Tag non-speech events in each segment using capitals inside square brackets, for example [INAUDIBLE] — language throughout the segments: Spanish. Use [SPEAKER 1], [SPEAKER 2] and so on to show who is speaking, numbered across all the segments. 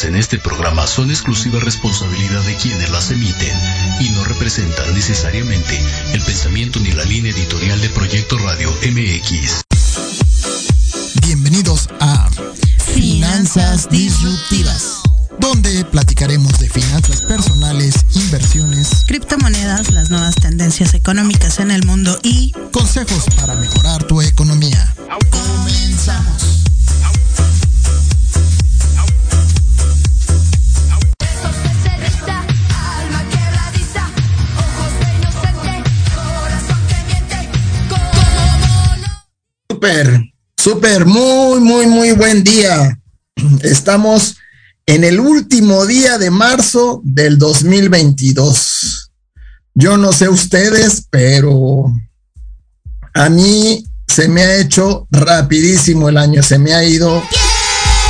[SPEAKER 1] vertidas en este programa son exclusiva responsabilidad de quienes las emiten y no representan necesariamente el pensamiento ni la línea editorial de Proyecto Radio MX.
[SPEAKER 2] Bienvenidos a Finanzas Disruptivas, donde platicaremos de finanzas personales, inversiones,
[SPEAKER 3] criptomonedas, las nuevas tendencias económicas en el mundo y
[SPEAKER 2] consejos para mejorar tu economía. Comenzamos. Súper, súper, muy, muy, muy buen día. Estamos en el último día de marzo del 2022. Yo no sé ustedes, pero a mí se me ha hecho rapidísimo el año, se me ha ido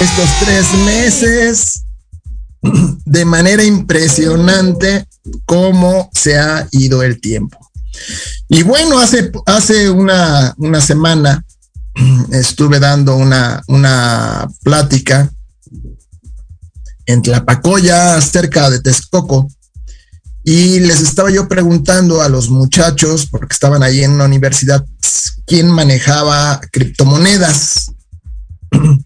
[SPEAKER 2] estos tres meses de manera impresionante cómo se ha ido el tiempo. Y bueno, hace, hace una, una semana [CLEARS THROAT] estuve dando una, una plática en Tlapacoya, cerca de Texcoco, y les estaba yo preguntando a los muchachos, porque estaban ahí en una universidad, quién manejaba criptomonedas. [CLEARS THROAT]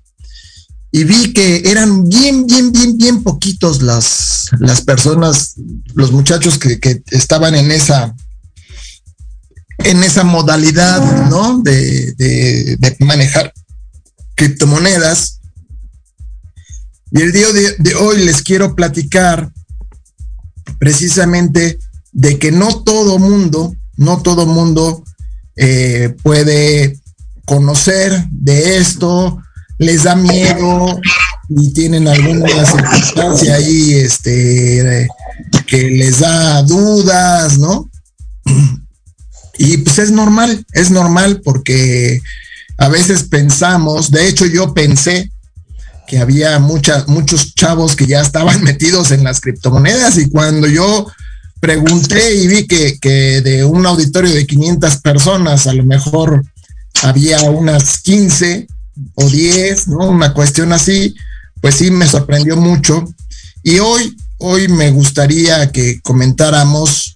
[SPEAKER 2] Y vi que eran bien, bien, bien, bien poquitos las, las personas, los muchachos que, que estaban en esa, en esa modalidad, ¿no? De, de, manejar criptomonedas. Y el día de, de, hoy les quiero platicar precisamente de que no todo mundo, no todo mundo eh, puede conocer de esto, les da miedo y tienen alguna circunstancia ahí este, que les da dudas, ¿no? Y pues es normal, es normal porque a veces pensamos, de hecho yo pensé que había muchos chavos que ya estaban [LAUGHS] metidos en las criptomonedas y cuando yo pregunté y vi que, que de un auditorio de 500 personas, a lo mejor había unas 15 o 10, ¿no? Una cuestión así, pues sí me sorprendió mucho. Y hoy, hoy me gustaría que comentáramos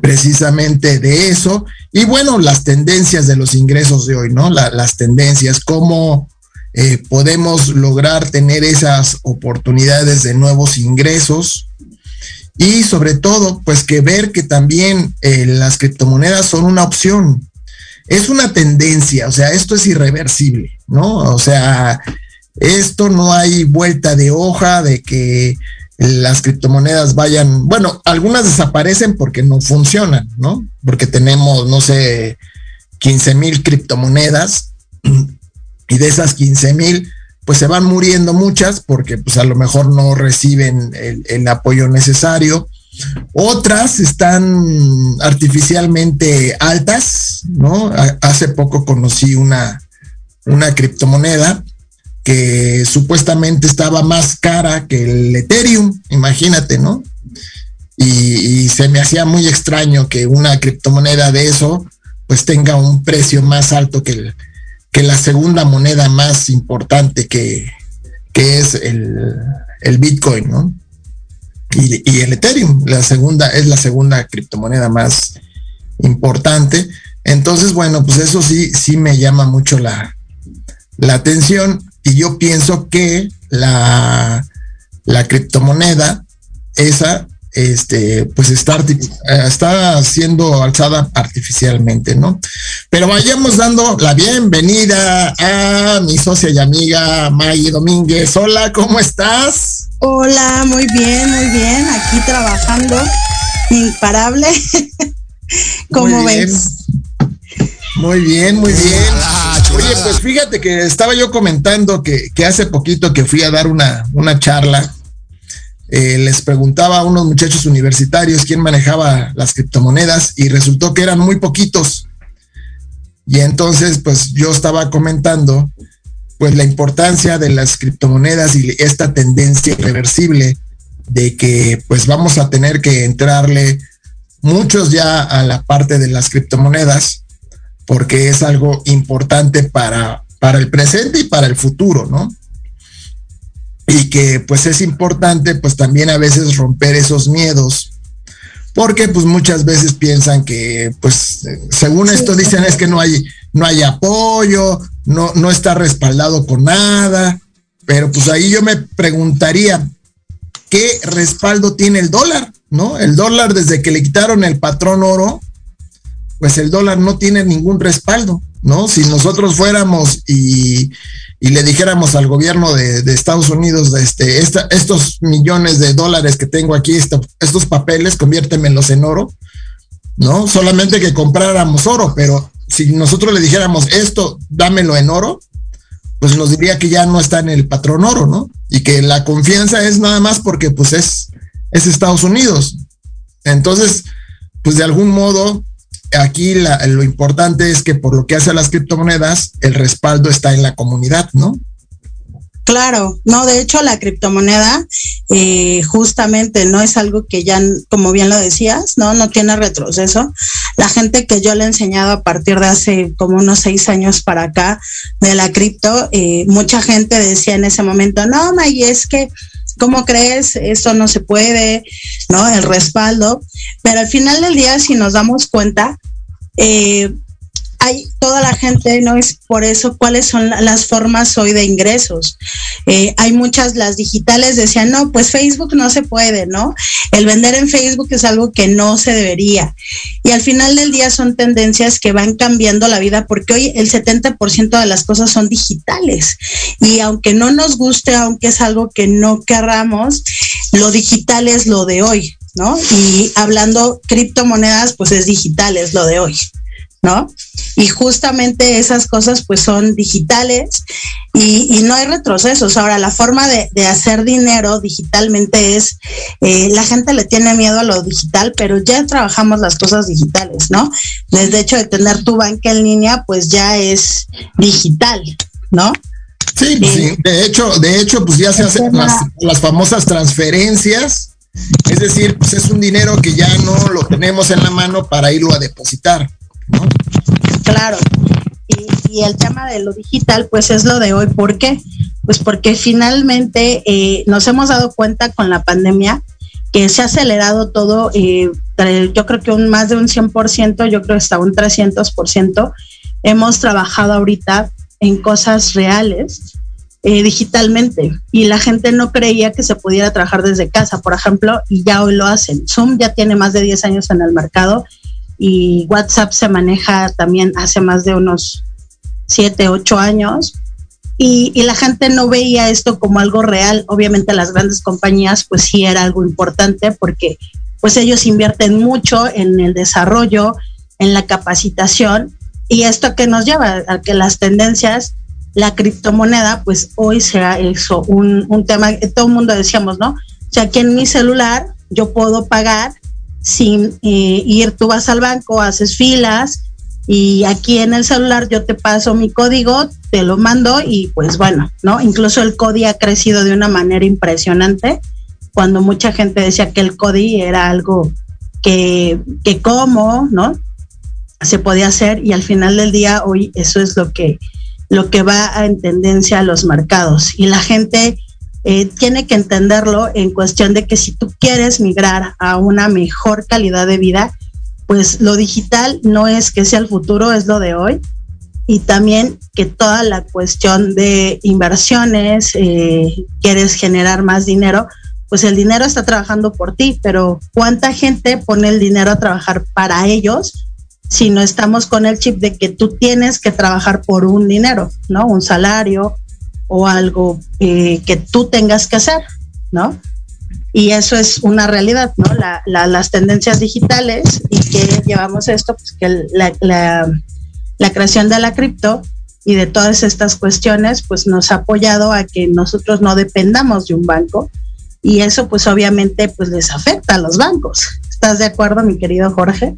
[SPEAKER 2] precisamente de eso y bueno, las tendencias de los ingresos de hoy, ¿no? La, las tendencias, cómo eh, podemos lograr tener esas oportunidades de nuevos ingresos y sobre todo, pues que ver que también eh, las criptomonedas son una opción. Es una tendencia, o sea, esto es irreversible, ¿no? O sea, esto no hay vuelta de hoja de que las criptomonedas vayan, bueno, algunas desaparecen porque no funcionan, ¿no? Porque tenemos, no sé, 15 mil criptomonedas y de esas 15 mil, pues se van muriendo muchas porque pues a lo mejor no reciben el, apoyo necesario. Otras están artificialmente altas, ¿no? Hace poco conocí una, una criptomoneda que supuestamente estaba más cara que el Ethereum, imagínate, ¿no? Y, se me hacía muy extraño que una criptomoneda de eso pues tenga un precio más alto que, el, que la segunda moneda más importante que, que es el, el, Bitcoin, ¿no? Y, y, el Ethereum, la segunda, es la segunda criptomoneda más importante. Entonces, bueno, pues eso sí, sí me llama mucho la, la atención y yo pienso que la, la criptomoneda, esa, este, pues está, está siendo alzada artificialmente, ¿no? Pero vayamos dando la bienvenida a mi socia y amiga Maggie Domínguez. Hola, ¿cómo estás?
[SPEAKER 3] Hola, muy bien, muy bien. Aquí trabajando, imparable. [LAUGHS] ¿Cómo ves?
[SPEAKER 2] Muy bien, muy bien. Oye, pues fíjate que estaba yo comentando que, que hace poquito que fui a dar una, una charla eh, les preguntaba a unos muchachos universitarios quién manejaba las criptomonedas y resultó que eran muy poquitos. Y entonces, pues yo estaba comentando, pues la importancia de las criptomonedas y esta tendencia irreversible de que pues vamos a tener que entrarle muchos ya a la parte de las criptomonedas porque es algo importante para, para el presente y para el futuro, ¿no? y que pues es importante pues también a veces romper esos miedos porque pues muchas veces piensan que pues según esto dicen es que no hay no hay apoyo, no no está respaldado con nada, pero pues ahí yo me preguntaría qué respaldo tiene el dólar, ¿no? El dólar desde que le quitaron el patrón oro, pues el dólar no tiene ningún respaldo, ¿no? Si nosotros fuéramos y le dijéramos al gobierno de, Estados Unidos, este, estos millones de dólares que tengo aquí, estos papeles, conviértemelos en oro, ¿no? Solamente que compráramos oro, pero si nosotros le dijéramos esto, dámelo en oro, pues nos diría que ya no está en el patrón oro, ¿no? Y que la confianza es nada más porque pues es, es Estados Unidos. Entonces, pues de algún modo, aquí lo importante es que por lo que hace a las criptomonedas, el respaldo está en la comunidad, ¿no?
[SPEAKER 4] Claro, no, de hecho la criptomoneda eh, justamente no es algo que ya, como bien lo decías, no, no tiene retroceso. La gente que yo le he enseñado a partir de hace como unos seis años para acá de la cripto, eh, mucha gente decía en ese momento, no, May, es que ¿cómo crees? Esto no se puede, ¿no? El respaldo. Pero al final del día, si nos damos cuenta, eh, hay toda la gente, ¿no? Es por eso cuáles son las formas hoy de ingresos. Eh, hay muchas, las digitales decían, no, pues Facebook no se puede, ¿no? El vender en Facebook es algo que no se debería. Y al final del día son tendencias que van cambiando la vida porque hoy el 70% de las cosas son digitales. Y aunque no nos guste, aunque es algo que no querramos, lo digital es lo de hoy, ¿no? Y hablando criptomonedas, pues es digital, es lo de hoy. ¿No? Y justamente esas cosas pues son digitales y, no hay retrocesos. Ahora, la forma de, hacer dinero digitalmente es, eh, la gente le tiene miedo a lo digital, pero ya trabajamos las cosas digitales, ¿no? Desde hecho de tener tu banca en línea, pues ya es digital, ¿no?
[SPEAKER 2] Sí, pues sí. de hecho, de hecho, pues ya se hacen las, las famosas transferencias. Es decir, pues es un dinero que ya no lo tenemos en la mano para irlo a depositar.
[SPEAKER 4] Claro. Y, el tema de lo digital, pues es lo de hoy. ¿Por qué? Pues porque finalmente eh, nos hemos dado cuenta con la pandemia que se ha acelerado todo, eh, yo creo que un más de un 100%, yo creo hasta un 300%. Hemos trabajado ahorita en cosas reales eh, digitalmente y la gente no creía que se pudiera trabajar desde casa, por ejemplo, y ya hoy lo hacen. Zoom ya tiene más de 10 años en el mercado y WhatsApp se maneja también hace más de unos siete, ocho años. Y, la gente no veía esto como algo real. Obviamente las grandes compañías pues sí era algo importante porque pues ellos invierten mucho en el desarrollo, en la capacitación y esto que nos lleva a que las tendencias, la criptomoneda pues hoy sea eso, un, un tema todo el mundo decíamos, ¿no? O sea, que en mi celular yo puedo pagar sin eh, ir, tú vas al banco, haces filas y aquí en el celular yo te paso mi código, te lo mando y pues bueno, ¿no? Incluso el CODI ha crecido de una manera impresionante cuando mucha gente decía que el CODI era algo que, que cómo, ¿no? Se podía hacer y al final del día hoy eso es lo que, lo que va en tendencia a los mercados y la gente eh, tiene que entenderlo en cuestión de que si tú quieres migrar a una mejor calidad de vida, pues lo digital no es que sea el futuro, es lo de hoy. Y también que toda la cuestión de inversiones, eh, quieres generar más dinero, pues el dinero está trabajando por ti, pero ¿cuánta gente pone el dinero a trabajar para ellos si no estamos con el chip de que tú tienes que trabajar por un dinero, ¿no? Un salario, o algo eh, que tú tengas que hacer, ¿no? Y eso es una realidad, ¿no? las tendencias digitales y que llevamos esto, pues que la, la creación de la cripto y de todas estas cuestiones, pues nos ha apoyado a que nosotros no dependamos de un banco y eso pues obviamente pues les afecta a los bancos. ¿Estás de acuerdo, mi querido Jorge?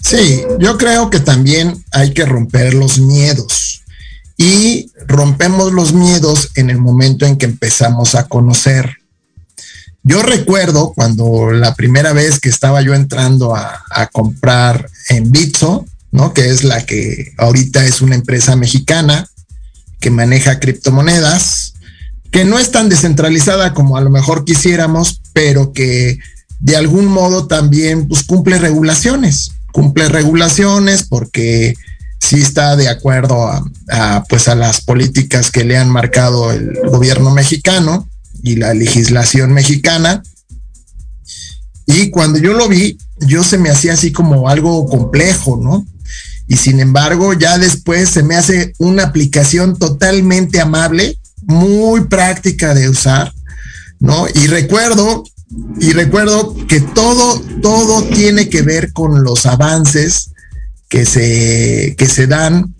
[SPEAKER 2] Sí, yo creo que también hay que romper los miedos y rompemos los miedos en el momento en que empezamos a conocer. Yo recuerdo cuando la primera vez que estaba yo entrando a, comprar en Bitso, ¿no? Que es la que ahorita es una empresa mexicana que maneja criptomonedas, que no es tan descentralizada como a lo mejor quisiéramos, pero que de algún modo también pues, cumple regulaciones, cumple regulaciones porque sí está de acuerdo a, pues a las políticas que le han marcado el gobierno mexicano y la legislación mexicana. Y cuando yo lo vi, yo se me hacía así como algo complejo, ¿no? Y sin embargo, ya después se me hace una aplicación totalmente amable, muy práctica de usar, ¿no? Y recuerdo, y recuerdo que todo, todo tiene que ver con los avances que se, que se dan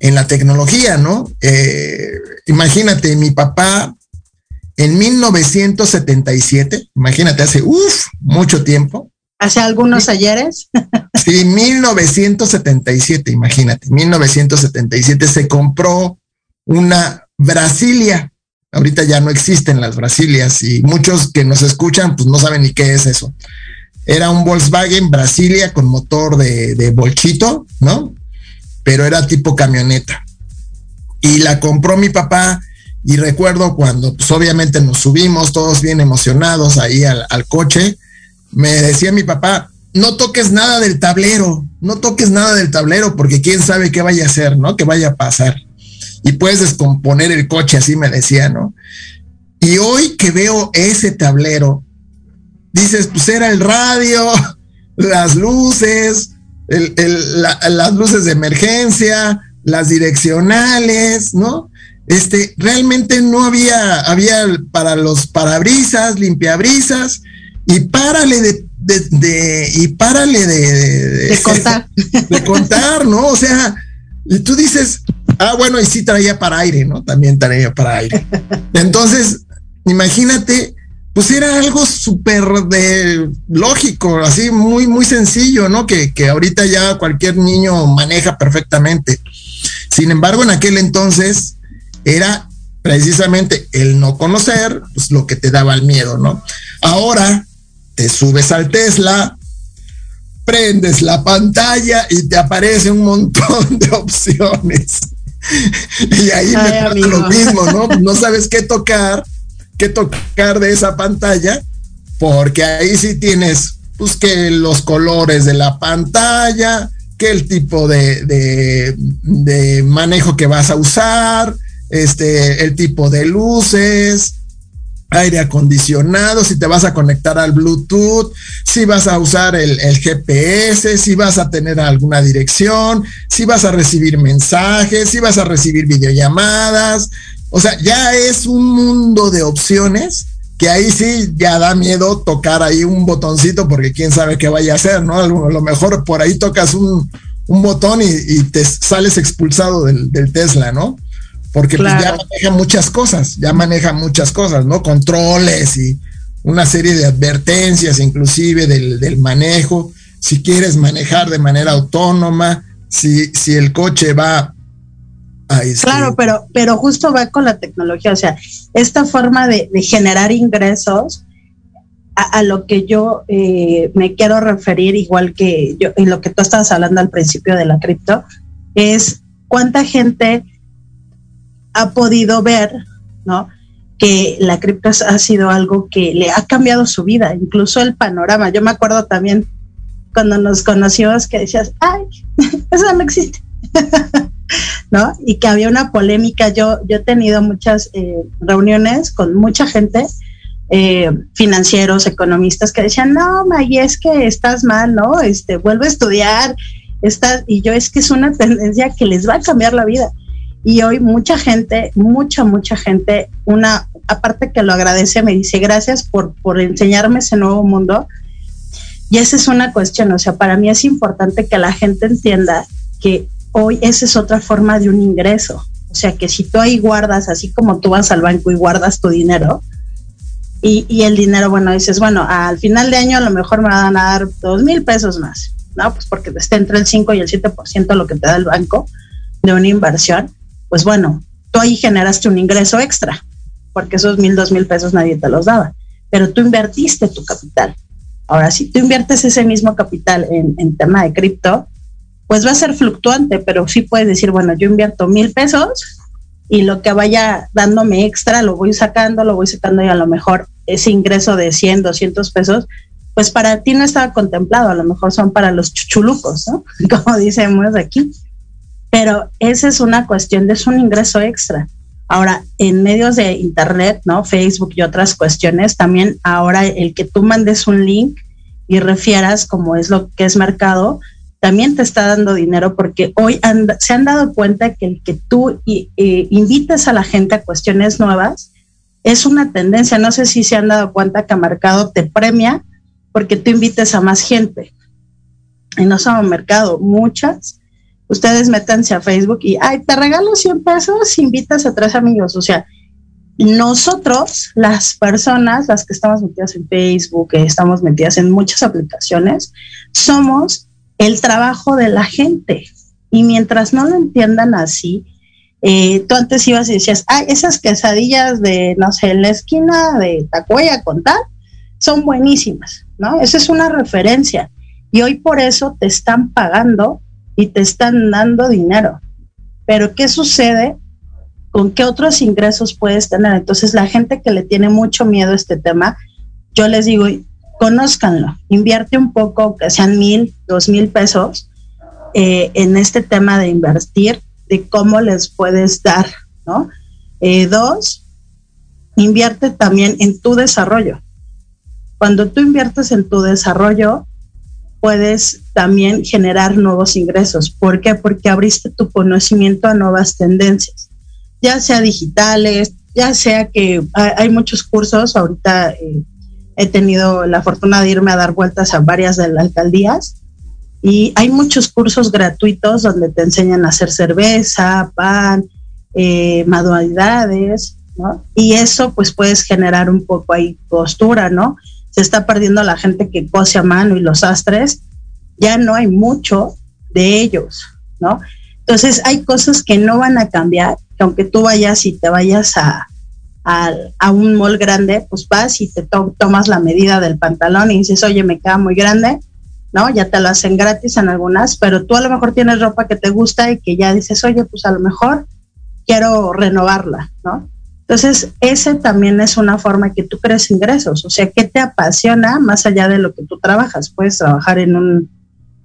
[SPEAKER 2] en la tecnología, ¿no? Eh, imagínate, mi papá en 1977, imagínate, hace uf, mucho tiempo.
[SPEAKER 4] ¿Hace algunos ayeres? [LAUGHS]
[SPEAKER 2] sí, 1977, imagínate, 1977 se compró una Brasilia. Ahorita ya no existen las Brasilias y muchos que nos escuchan pues no saben ni qué es eso. Era un Volkswagen Brasilia con motor de, de bolchito, ¿no? Pero era tipo camioneta. Y la compró mi papá y recuerdo cuando, pues obviamente nos subimos todos bien emocionados ahí al, al, coche, me decía mi papá, no toques nada del tablero, no toques nada del tablero porque quién sabe qué vaya a hacer, ¿no? Que vaya a pasar. Y puedes descomponer el coche, así me decía, ¿no? Y hoy que veo ese tablero, dices, pues era el radio, [LAUGHS] las luces, las luces de emergencia, las direccionales, ¿no? Este, realmente no había, había para los parabrisas, limpiabrisas, y párale de, de, y párale
[SPEAKER 4] de, de, contar. [LAUGHS]
[SPEAKER 2] De contar, ¿no? O sea, y tú dices, ah, bueno, y sí traía para aire, ¿no? También traía para aire. [LAUGHS] Entonces, imagínate pues era algo súper de lógico, así muy, muy sencillo, ¿no? Que, que ahorita ya cualquier niño maneja perfectamente. Sin embargo, en aquel entonces era precisamente el no conocer, pues lo que te daba el miedo, ¿no? Ahora te subes al Tesla, prendes la pantalla y te aparece un montón [LAUGHS] de opciones. [LAUGHS] y ahí me pasa lo mismo, ¿no? [LAUGHS] No sabes qué tocar que tocar de esa pantalla, porque ahí sí tienes, pues, que los colores de la pantalla, que el tipo de, de, manejo que vas a usar, este, el tipo de luces, aire acondicionado, si te vas a conectar al Bluetooth, si vas a usar el, el, GPS, si vas a tener alguna dirección, si vas a recibir mensajes, si vas a recibir videollamadas, o sea, ya es un mundo de opciones que ahí sí ya da miedo tocar ahí un botoncito porque quién sabe qué vaya a hacer, ¿no? A lo mejor por ahí tocas un, botón y, te sales expulsado del, Tesla, ¿no? Porque pues, ya maneja muchas cosas, ya maneja muchas cosas, ¿no? Controles y una serie de advertencias inclusive del, del manejo, si quieres manejar de manera autónoma, si, si el coche va
[SPEAKER 4] Claro, pero, pero justo va con la tecnología, o sea, esta forma de, generar ingresos a, lo que yo eh, me quiero referir, igual que yo, en lo que tú estabas hablando al principio de la cripto, es cuánta gente ha podido ver, ¿no? Que la cripto ha sido algo que le ha cambiado su vida, incluso el panorama. Yo me acuerdo también cuando nos conocimos que decías, ay, [LAUGHS] eso no existe. [LAUGHS] ¿no? Y que había una polémica. Yo, yo he tenido muchas eh, reuniones con mucha gente, eh, financieros, economistas, que decían, no, May, es que estás mal, ¿no? Este, vuelve a estudiar. Estás, y yo es que es una [LAUGHS] tendencia que les va a cambiar la vida. Y hoy mucha gente, mucha, mucha gente, una, aparte que lo agradece, me dice gracias por, por enseñarme ese nuevo mundo. Y esa es una cuestión, o sea, para mí es importante que la gente entienda que hoy esa es otra forma de un ingreso. O sea que si tú ahí guardas, así como tú vas al banco y guardas tu dinero, y, el dinero, bueno, dices, bueno, al final de año a lo mejor me van a dar dos mil pesos más, ¿no? Pues porque está entre el 5 y el 7% lo que te da el banco de una inversión, pues bueno, tú ahí generaste un ingreso extra, porque esos mil, dos mil pesos nadie te los daba, pero tú invertiste tu capital. Ahora, si tú inviertes ese mismo capital en, en tema de cripto, pues va a ser fluctuante, pero sí puedes decir, bueno, yo invierto mil pesos y lo que vaya dándome extra lo voy sacando, lo voy sacando y a lo mejor ese ingreso de 100, 200 pesos, pues para ti no estaba contemplado, a lo mejor son para los chuchulucos, ¿no? [LAUGHS] Como decimos aquí. Pero esa es una cuestión es un ingreso extra. Ahora, en medios de internet, ¿no? Facebook y otras cuestiones, también ahora el que tú mandes un link y refieras como es lo que es mercado, también te está dando dinero porque hoy se han dado cuenta que el que tú invites a la gente a cuestiones nuevas es una tendencia. No sé si se han dado cuenta que Mercado te premia porque tú invites a más gente. Y no solo Mercado, muchas. Ustedes métanse a Facebook y, ay, te regalo 100 pesos, invitas a tres amigos. O sea, nosotros, las personas, las que estamos metidas en Facebook, estamos metidas en muchas aplicaciones, somos el trabajo de la gente. Y mientras no lo entiendan así, eh, tú antes ibas y decías, ah, esas quesadillas de, no sé, en la esquina de Tacuaya con tal, son buenísimas, ¿no? Esa es una referencia. Y hoy por eso te están pagando y te están dando dinero. Pero ¿qué sucede? ¿Con qué otros ingresos puedes tener? Entonces, la gente que le tiene mucho miedo a este tema, yo les digo, conózcanlo, invierte un poco, que sean mil, dos mil pesos eh, en este tema de invertir, de cómo les puedes dar, ¿no? Eh, dos, invierte también en tu desarrollo. Cuando tú inviertes en tu desarrollo, puedes también generar nuevos ingresos. ¿Por qué? Porque abriste tu conocimiento a nuevas tendencias, ya sea digitales, ya sea que hay muchos cursos, ahorita eh, he tenido la fortuna de irme a dar vueltas a varias de las alcaldías y hay muchos cursos gratuitos donde te enseñan a hacer cerveza, pan, eh, manualidades, ¿no? Y eso pues puedes generar un poco ahí postura, ¿no? Se está perdiendo la gente que cose a mano y los astres, ya no hay mucho de ellos, ¿no? Entonces hay cosas que no van a cambiar, que aunque tú vayas y te vayas a, a, un mall grande, pues vas y te tomas la medida del pantalón y dices, oye, me queda muy grande, ¿no? Ya te lo hacen gratis en algunas, pero tú a lo mejor tienes ropa que te gusta y que ya dices, oye, pues a lo mejor quiero renovarla, ¿no? Entonces, ese también es una forma que tú crees ingresos, o sea, ¿qué te apasiona más allá de lo que tú trabajas? Puedes trabajar en un,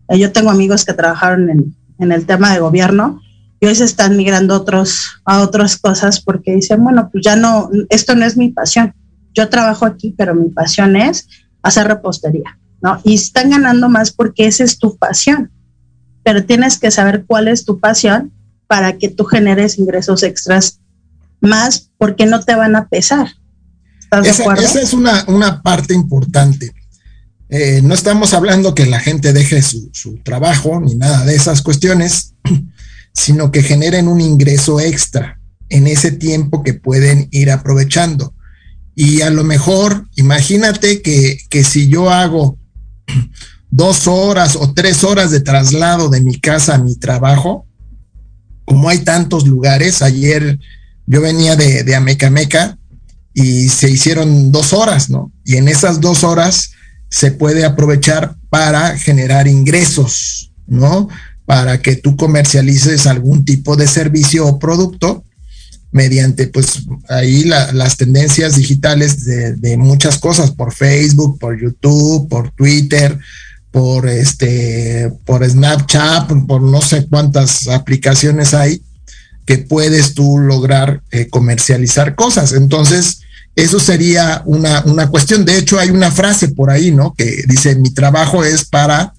[SPEAKER 4] yo tengo amigos que trabajaron en, en el tema de gobierno y hoy se están migrando otros, a otras cosas porque dicen, bueno, pues ya no, esto no es mi pasión. Yo trabajo aquí, pero mi pasión es hacer repostería, ¿no? Y están ganando más porque esa es tu pasión. Pero tienes que saber cuál es tu pasión para que tú generes ingresos extras más porque no te van a pesar.
[SPEAKER 2] ¿Estás esa, de acuerdo? Esa es una, una parte importante. Eh, no estamos hablando que la gente deje su, su, trabajo ni nada de esas cuestiones, [CLEARS THROAT] sino que generen un ingreso extra en ese tiempo que pueden ir aprovechando. Y a lo mejor, imagínate que, que si yo hago [CLEARS THROAT] dos horas o tres horas de traslado de mi casa a mi trabajo, como hay tantos lugares, ayer yo venía de, de Amecameca y se hicieron dos horas, ¿no? Y en esas dos horas se puede aprovechar para generar ingresos, ¿no? para que tú comercialices algún tipo de servicio o producto mediante pues ahí las tendencias digitales de, muchas cosas por Facebook, por YouTube, por Twitter, por este, por Snapchat, por, no sé cuántas aplicaciones hay que puedes tú lograr eh, comercializar cosas. Entonces, eso sería una, una cuestión. De hecho, hay una frase por ahí, ¿no? Que dice, mi trabajo es para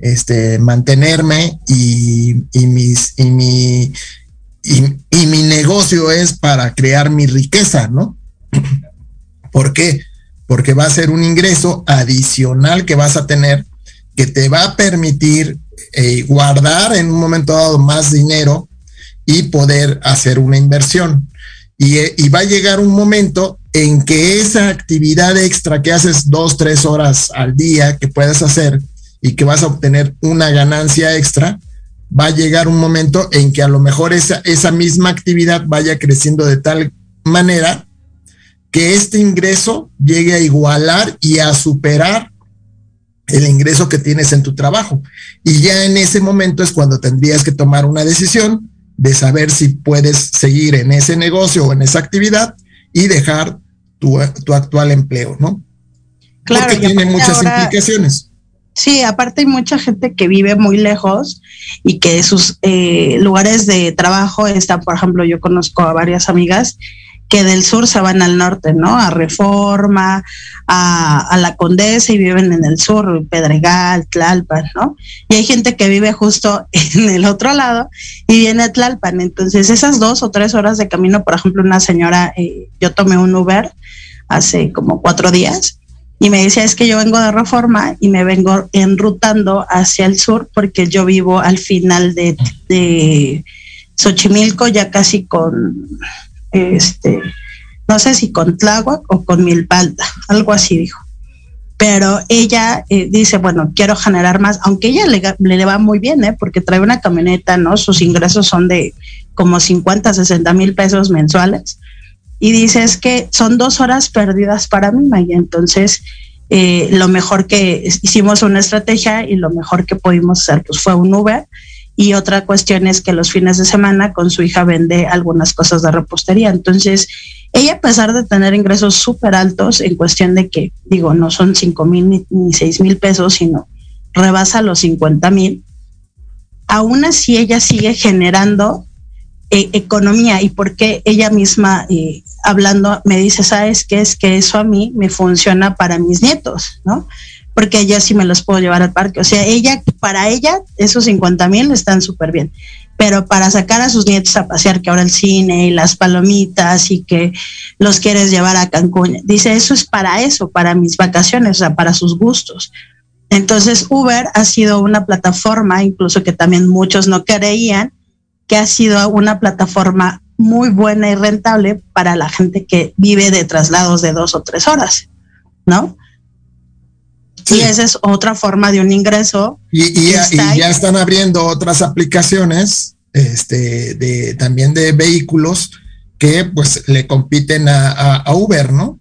[SPEAKER 2] este, mantenerme y, mis, y, mi, y, mi negocio es para crear mi riqueza, ¿no? [CLEARS THROAT] ¿Por qué? Porque va a ser un ingreso adicional que vas a tener que te va a permitir eh, guardar en un momento dado más dinero y poder hacer una inversión. Y, eh, y, va a llegar un momento en que esa actividad extra que haces dos, tres horas al día que puedes hacer, y que vas a obtener una ganancia extra, va a llegar un momento en que a lo mejor esa, esa misma actividad vaya creciendo de tal manera que este ingreso llegue a igualar y a superar el ingreso que tienes en tu trabajo. Y ya en ese momento es cuando tendrías que tomar una decisión de saber si puedes seguir en ese negocio o en esa actividad y dejar tu, actual empleo, ¿no?
[SPEAKER 4] Claro.
[SPEAKER 2] Porque tiene muchas implicaciones.
[SPEAKER 4] Sí, aparte hay mucha gente que vive muy lejos y que sus eh, lugares de trabajo están, por ejemplo, yo conozco a varias amigas que del sur se van al norte, ¿no? A Reforma, a, la Condesa y viven en el sur, Pedregal, Tlalpan, ¿no? Y hay gente que vive justo [LAUGHS] en el otro lado y viene a Tlalpan. Entonces, esas dos o tres horas de camino, por ejemplo, una señora, eh, yo tomé un Uber hace como cuatro días y me decía, es que yo vengo de Reforma y me vengo enrutando hacia el sur porque yo vivo al final de, de Xochimilco, ya casi con este, no sé si con Tláhuac o con Milpalta, algo así dijo. Pero ella eh, dice, bueno, quiero generar más, aunque ella le, le, va muy bien, ¿eh? porque trae una camioneta, ¿no? Sus ingresos son de como 50, 60 mil pesos mensuales. Y dice, es que son dos horas perdidas para mí, Maya. Entonces, eh, lo mejor que hicimos una estrategia y lo mejor que pudimos hacer pues fue un Uber y otra cuestión es que los fines de semana con su hija vende algunas cosas de repostería. Entonces, ella a pesar de tener ingresos súper altos en cuestión de que, digo, no son cinco mil ni, seis mil pesos, sino rebasa los 50 mil, aún así ella sigue generando eh, economía y porque ella misma eh, hablando me dice, ¿sabes qué? Es que eso a mí me funciona para mis nietos, ¿no? porque yo sí me los puedo llevar al parque. O sea, ella, para ella, esos 50 mil están súper bien. Pero para sacar a sus nietos a pasear, que ahora el cine y las palomitas y que los quieres llevar a Cancún, dice, eso es para eso, para mis vacaciones, o sea, para sus gustos. Entonces, Uber ha sido una plataforma, incluso que también muchos no creían, que ha sido una plataforma muy buena y rentable para la gente que vive de traslados de dos o tres horas, ¿no? Y esa es otra forma de un ingreso.
[SPEAKER 2] Y, ya, están abriendo otras aplicaciones, este, de, también de vehículos que pues le compiten a, Uber, ¿no?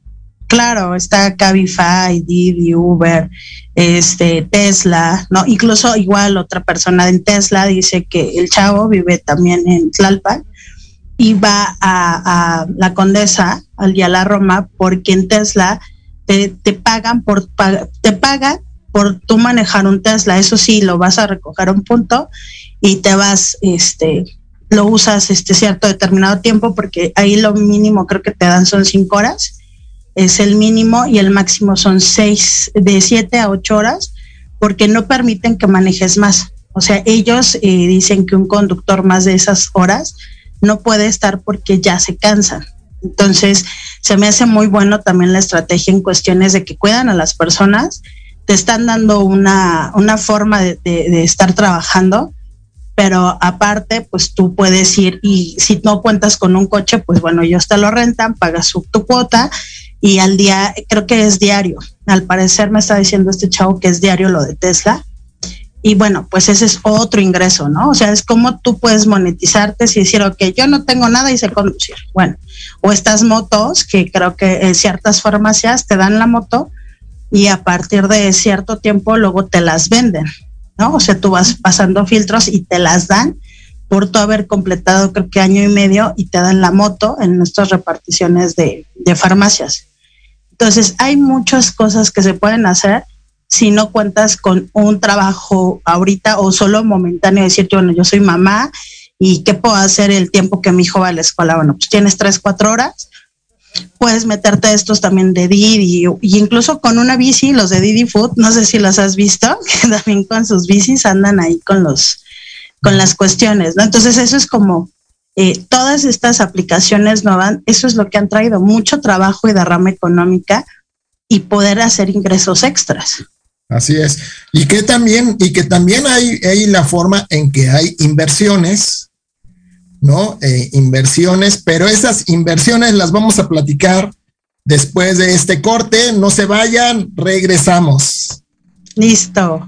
[SPEAKER 4] Claro, está Cabify, Didi, Uber, este, Tesla, ¿no? Incluso igual otra persona en Tesla dice que el chavo vive también en Tlalpan y va a, la Condesa, al a la Roma, porque en Tesla te, pagan por te pagan por tú manejar un Tesla, eso sí, lo vas a recoger un punto y te vas, este, lo usas este cierto determinado tiempo porque ahí lo mínimo creo que te dan son cinco horas, es el mínimo y el máximo son seis, de siete a ocho horas, porque no permiten que manejes más. O sea, ellos eh, dicen que un conductor más de esas horas no puede estar porque ya se cansan. Entonces, se me hace muy bueno también la estrategia en cuestiones de que cuidan a las personas, te están dando una, una forma de, estar trabajando, pero aparte, pues tú puedes ir y si no cuentas con un coche, pues bueno, ellos te lo rentan, pagas su, tu cuota y al día, creo que es diario. Al parecer me está diciendo este chavo que es diario lo de Tesla y bueno, pues ese es otro ingreso, ¿no? O sea, es como tú puedes monetizarte y decir, ok, yo no tengo nada y sé conducir. Bueno, o estas motos que creo que en ciertas farmacias te dan la moto y a partir de cierto tiempo luego te las venden, ¿no? O sea, tú vas pasando filtros y te las dan por tu haber completado creo que año y medio y te dan la moto en nuestras reparticiones de farmacias. Entonces, hay muchas cosas que se pueden hacer si no cuentas con un trabajo ahorita o solo momentáneo, decir, bueno, yo soy mamá y qué puedo hacer el tiempo que mi hijo va a la escuela. Bueno, pues tienes tres, cuatro horas. Puedes meterte estos también de Didi y incluso con una bici, los de Didi Food, no sé si los has visto, [LAUGHS] que también con sus bicis andan ahí con los, con las cuestiones, ¿no? Entonces eso es como eh, todas estas aplicaciones nuevas, eso es lo que han traído mucho trabajo y derrama económica y poder hacer ingresos extras.
[SPEAKER 2] Así es. Y que también, y que también hay, hay la forma en que hay inversiones, ¿no? Eh, inversiones, pero esas inversiones las vamos a platicar después de este corte. No se vayan, regresamos.
[SPEAKER 4] Listo.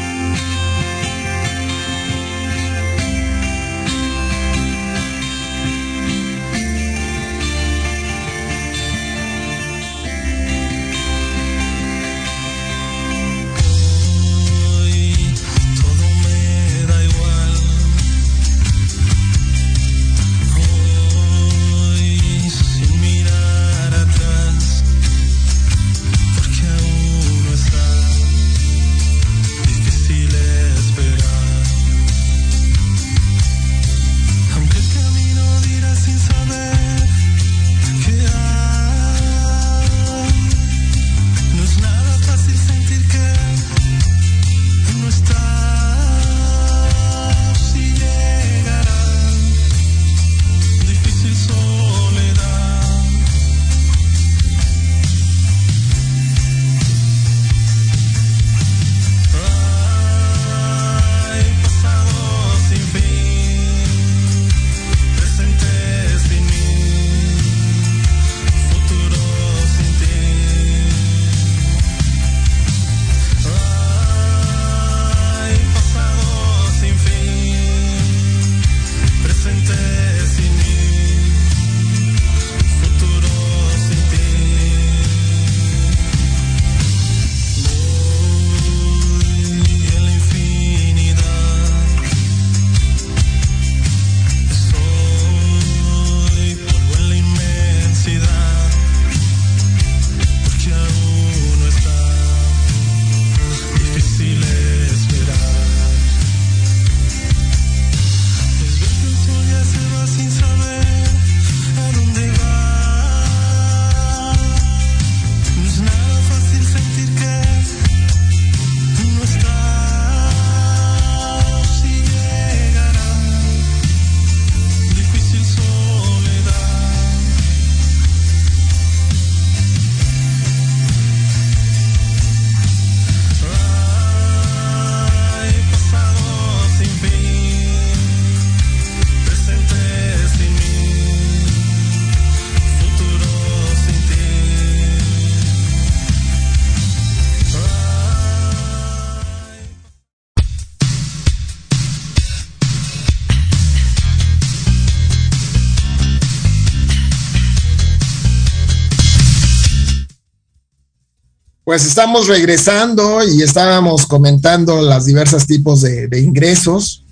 [SPEAKER 2] Pues estamos regresando y estábamos comentando los diversos tipos de, ingresos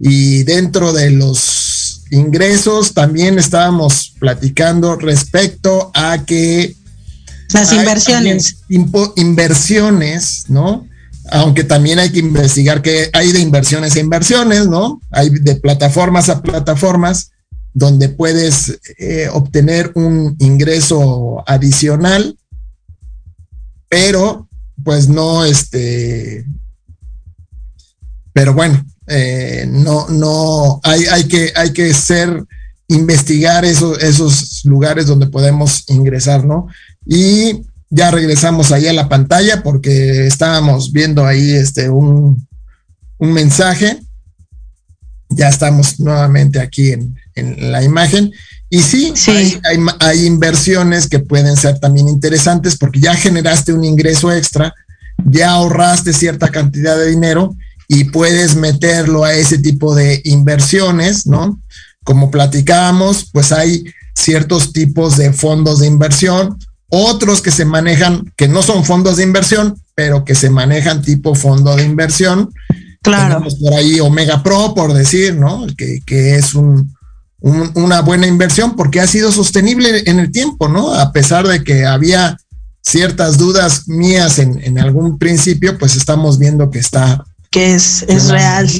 [SPEAKER 2] y dentro de los ingresos también estábamos platicando respecto a que
[SPEAKER 4] las inversiones
[SPEAKER 2] inversiones, ¿no? Aunque también hay que investigar que hay de inversiones a inversiones, ¿no? Hay de plataformas a plataformas donde puedes eh, obtener un ingreso adicional pero pues no, este, pero bueno, eh, no, no, hay, hay, que, hay que ser, investigar esos lugares donde podemos ingresar, ¿no? Y ya regresamos ahí a la pantalla porque estábamos viendo ahí este, un, un mensaje. Ya estamos nuevamente aquí en, en la imagen y sí, Hay, inversiones que pueden ser también interesantes porque ya generaste un ingreso extra, ya ahorraste cierta cantidad de dinero y puedes meterlo a ese tipo de inversiones, ¿no? Como platicábamos, pues hay ciertos tipos de fondos de inversión, otros que se manejan, que no son fondos de inversión, pero que se manejan tipo fondo de inversión.
[SPEAKER 4] Claro.
[SPEAKER 2] por ahí Omega Pro, por decir, ¿no? Que, que es un, una buena inversión porque ha sido sostenible en el tiempo, ¿no? A pesar de que había ciertas dudas mías en, algún principio, pues estamos viendo que está.
[SPEAKER 4] Que es, es real.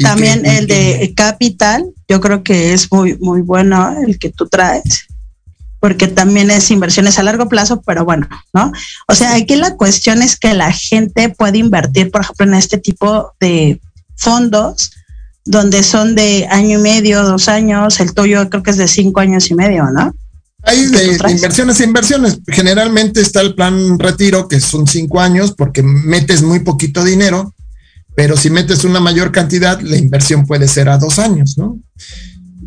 [SPEAKER 4] También el de Capital, yo creo que es muy, muy bueno el que tú traes, porque también es inversiones a largo plazo, pero bueno, ¿no? O sea, aquí la cuestión es que la gente puede invertir, por ejemplo, en este tipo de fondos donde son de año y medio, dos años, el tuyo creo que es de cinco años y medio, ¿no?
[SPEAKER 2] Hay de, inversiones e inversiones. Generalmente está el plan retiro, que son cinco años, porque metes muy poquito dinero, pero si metes una mayor cantidad, la inversión puede ser a dos años, ¿no?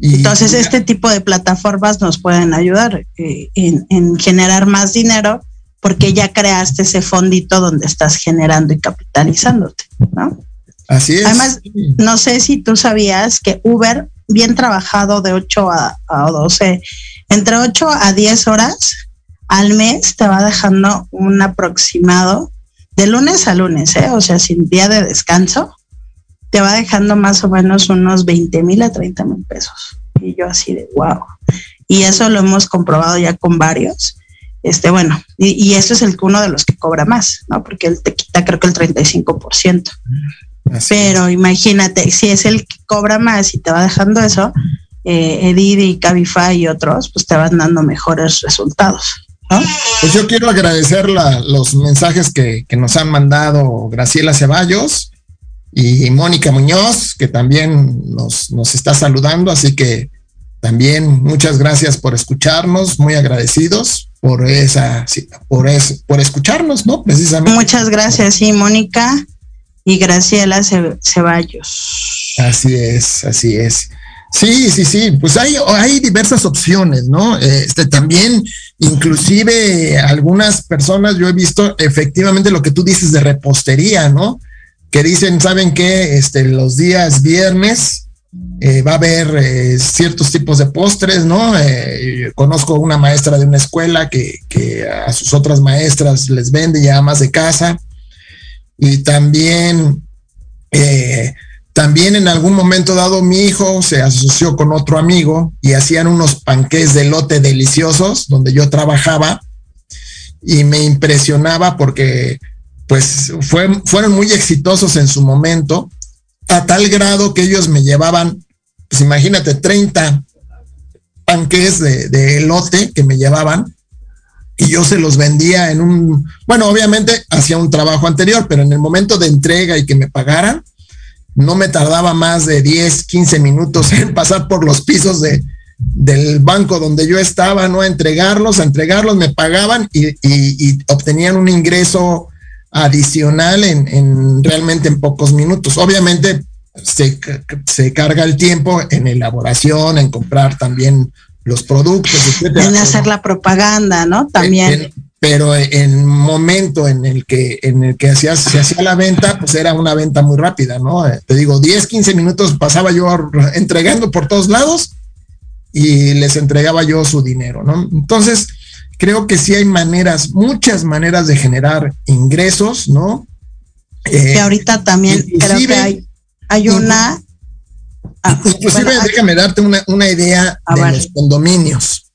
[SPEAKER 4] Entonces, este tipo de plataformas nos pueden ayudar eh, en, generar más dinero porque ya creaste ese fondito donde estás generando y capitalizándote, ¿no?
[SPEAKER 2] Así es.
[SPEAKER 4] Además, no sé si tú sabías que Uber, bien trabajado de 8 a, a 12, entre 8 a 10 horas al mes, te va dejando un aproximado de lunes a lunes, ¿eh? o sea, sin día de descanso, te va dejando más o menos unos 20 mil a 30 mil pesos. Y yo así de wow. Y eso lo hemos comprobado ya con varios. Este, bueno, y, y eso es el uno de los que cobra más, ¿no? Porque él te quita creo que el 35%. Pero imagínate, si es el que cobra más y te va dejando eso, eh, y Cabify y otros, pues te van dando mejores resultados.
[SPEAKER 2] Pues yo quiero agradecer los mensajes que, nos han mandado Graciela Ceballos y Mónica Muñoz, que también nos, está saludando, así que también muchas gracias por escucharnos, muy agradecidos por esa, por, por escucharnos, ¿no? Precisamente.
[SPEAKER 4] Muchas gracias, sí, Mónica y Graciela Ceballos.
[SPEAKER 2] Así es, así es. Sí, sí, sí, pues hay, hay diversas opciones, ¿no? Este también, inclusive algunas personas, yo he visto efectivamente lo que tú dices de repostería, ¿no? Que dicen, ¿saben qué? Este, los días viernes eh, va a haber eh, ciertos tipos de postres, ¿no? Eh, conozco una maestra de una escuela que, que a sus otras maestras les vende ya más de casa. Y también también en algún momento dado mi hijo se asoció con otro amigo y hacían unos panqués de lote deliciosos donde yo trabajaba y me impresionaba porque pues fueron muy exitosos en su momento a tal grado que ellos me llevaban, pues imagínate, 30 panqués de, de lote que me llevaban y yo se los vendía en un, bueno, obviamente hacía un trabajo anterior, pero en el momento de entrega y que me pagaran, no me tardaba más de 10, 15 minutos [LAUGHS] en pasar por los pisos de, del banco donde yo estaba, ¿no? A entregarlos, a entregarlos, me pagaban y, obtenían un ingreso adicional en, realmente en pocos minutos. Obviamente se, se, carga el tiempo en elaboración, en comprar también los productos, [LAUGHS]
[SPEAKER 4] En hacer la propaganda, ¿no? También
[SPEAKER 2] pero en momento en el que en el que hacías, se hacía la venta, pues era una venta muy rápida, ¿no? Eh, te digo, 10, 15 minutos pasaba yo [LAUGHS] entregando por todos lados y les entregaba yo su dinero, ¿no? Entonces, creo que sí hay maneras, muchas maneras de generar ingresos, ¿no?
[SPEAKER 4] Eh, que ahorita también creo que hay, hay una...
[SPEAKER 2] Ah, inclusive, déjame darte una, una idea ah, de los condominios.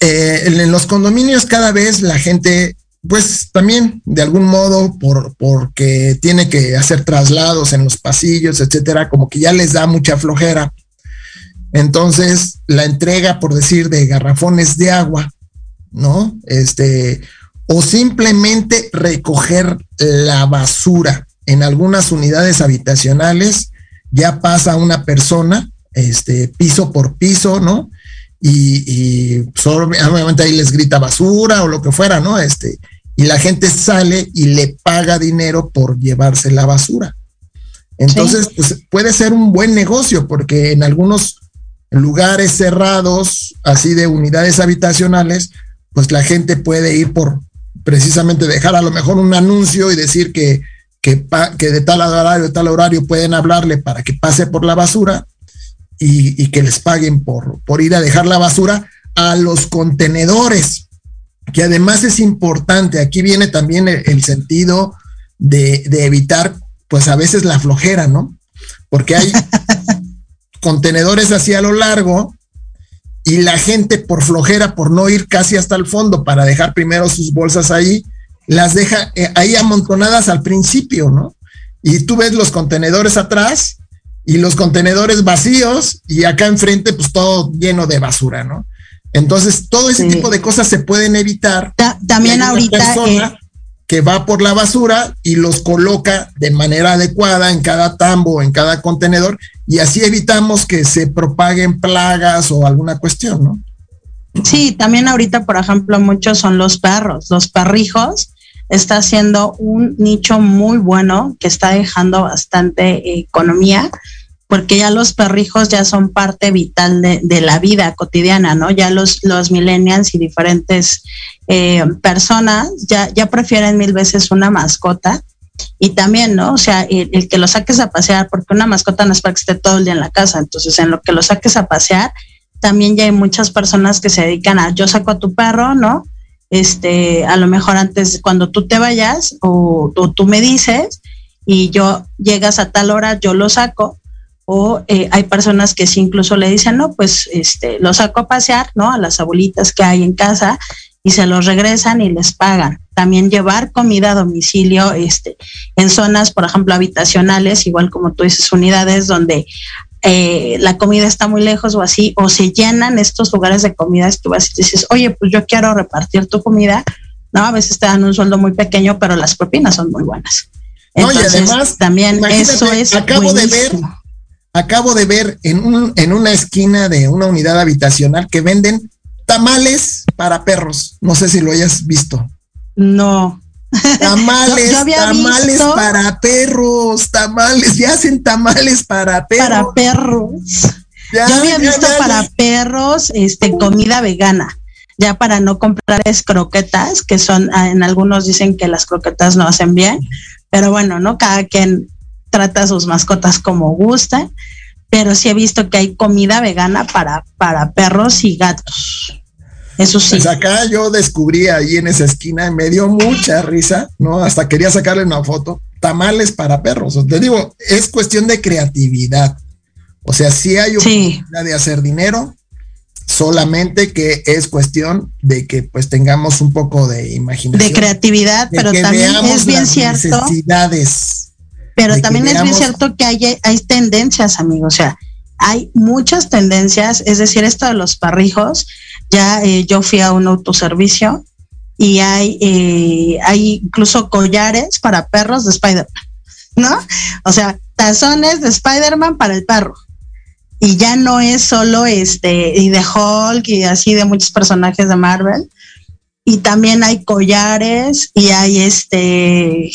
[SPEAKER 2] Eh, en los condominios cada vez la gente, pues también de algún modo, por, porque tiene que hacer traslados en los pasillos, etcétera, como que ya les da mucha flojera. Entonces, la entrega, por decir, de garrafones de agua, ¿no? Este, o simplemente recoger la basura en algunas unidades habitacionales, ya pasa una persona, este, piso por piso, ¿no? y, obviamente ahí les grita basura o lo que fuera, ¿no? Este, y la gente sale y le paga dinero por llevarse la basura. Entonces, pues puede ser un buen negocio porque en algunos lugares cerrados, así de unidades habitacionales, pues la gente puede ir por precisamente dejar a lo mejor un anuncio y decir que, que, que de tal horario, de tal horario pueden hablarle para que pase por la basura y, que les paguen por, por ir a dejar la basura a los contenedores, que además es importante. Aquí viene también el, sentido de, evitar, pues a veces la flojera, ¿no? Porque hay [LAUGHS] contenedores así a lo largo y la gente por flojera, por no ir casi hasta el fondo para dejar primero sus bolsas ahí, las deja eh, ahí amontonadas al principio, ¿no? Y tú ves los contenedores atrás y los contenedores vacíos y acá enfrente pues todo lleno de basura, ¿no? Entonces, todo ese tipo de cosas se pueden evitar.
[SPEAKER 4] también ahorita
[SPEAKER 2] eh, que va por la basura y los coloca de manera adecuada en cada tambo, en cada contenedor y así evitamos que se propaguen plagas o alguna cuestión, ¿no?
[SPEAKER 4] Sí, también ahorita, por ejemplo, muchos son los perros, los perrijos está haciendo un nicho muy bueno que está dejando bastante economía porque ya los perrijos ya son parte vital de, la vida cotidiana, ¿no? Ya los, los millennials y diferentes eh, personas ya, ya prefieren mil veces una mascota. Y también, ¿no? O sea, el, que lo saques a pasear, porque una mascota no es para que esté todo el día en la casa, entonces en lo que lo saques a pasear, también ya hay muchas personas que se dedican a, yo saco a tu perro, ¿no? Este, a lo mejor antes, cuando tú te vayas, o, tú me dices, y yo llegas a tal hora, yo lo saco, o eh, hay personas que sí incluso le dicen, no, pues este, lo saco a pasear, ¿no? A las abuelitas que hay en casa y se los regresan y les pagan. También llevar comida a domicilio, este, en zonas, por ejemplo, habitacionales, igual como tú dices, unidades donde eh, la comida está muy lejos o así, o se llenan estos lugares de comida, que vas y dices, oye, pues yo quiero repartir tu comida, ¿no? A veces te dan un sueldo muy pequeño, pero las propinas son muy buenas.
[SPEAKER 2] Entonces, además, también eso es. Acabo de ver acabo de ver en, en una esquina de una unidad habitacional que venden tamales para perros. No sé si lo hayas visto.
[SPEAKER 4] No. [LAUGHS]
[SPEAKER 2] Tamales, tamales para perros, tamales, ya hacen tamales para perros.
[SPEAKER 4] Para perros. Ya, Yo había visto para perros este comida vegana, ya para no comprar croquetas, que son, ah, en algunos dicen que las croquetas no hacen bien, pero bueno, ¿no? Cada quien trata a sus mascotas como gusta, pero sí he visto que hay comida vegana para, para perros y gatos. Eso sí.
[SPEAKER 2] Pues acá yo descubrí ahí en esa esquina, me dio mucha risa, ¿no? Hasta quería sacarle una foto. Tamales para perros. Te digo, es cuestión de creatividad. O sea, sí hay oportunidad de hacer dinero, solamente que es cuestión de que pues tengamos un poco de imaginación.
[SPEAKER 4] De creatividad, pero también es bien cierto.
[SPEAKER 2] Necesidades
[SPEAKER 4] pero también es bien cierto que hay, hay tendencias, amigos. O sea, hay muchas tendencias. Es decir, esto de los parrijos, ya eh, yo fui a un autoservicio y hay, eh, hay incluso collares para perros de Spider-Man, ¿no? O sea, tazones de Spider-Man para el perro. Y ya no es solo este, y de Hulk y así de muchos personajes de Marvel. Y también hay collares y hay este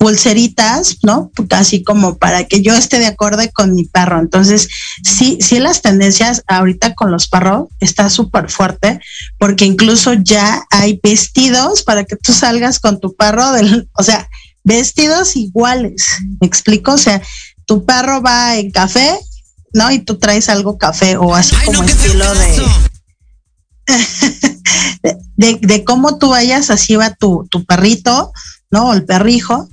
[SPEAKER 4] pulseritas, ¿no? Así como para que yo esté de acuerdo con mi perro. Entonces, sí, sí las tendencias ahorita con los perros está súper fuerte, porque incluso ya hay vestidos para que tú salgas con tu perro, del, o sea, vestidos iguales. ¿Me explico? O sea, tu perro va en café, ¿no? Y tú traes algo café o así como estilo [LAUGHS] de, de, de, cómo tú vayas, así va tu, tu perrito, ¿no? O el perrijo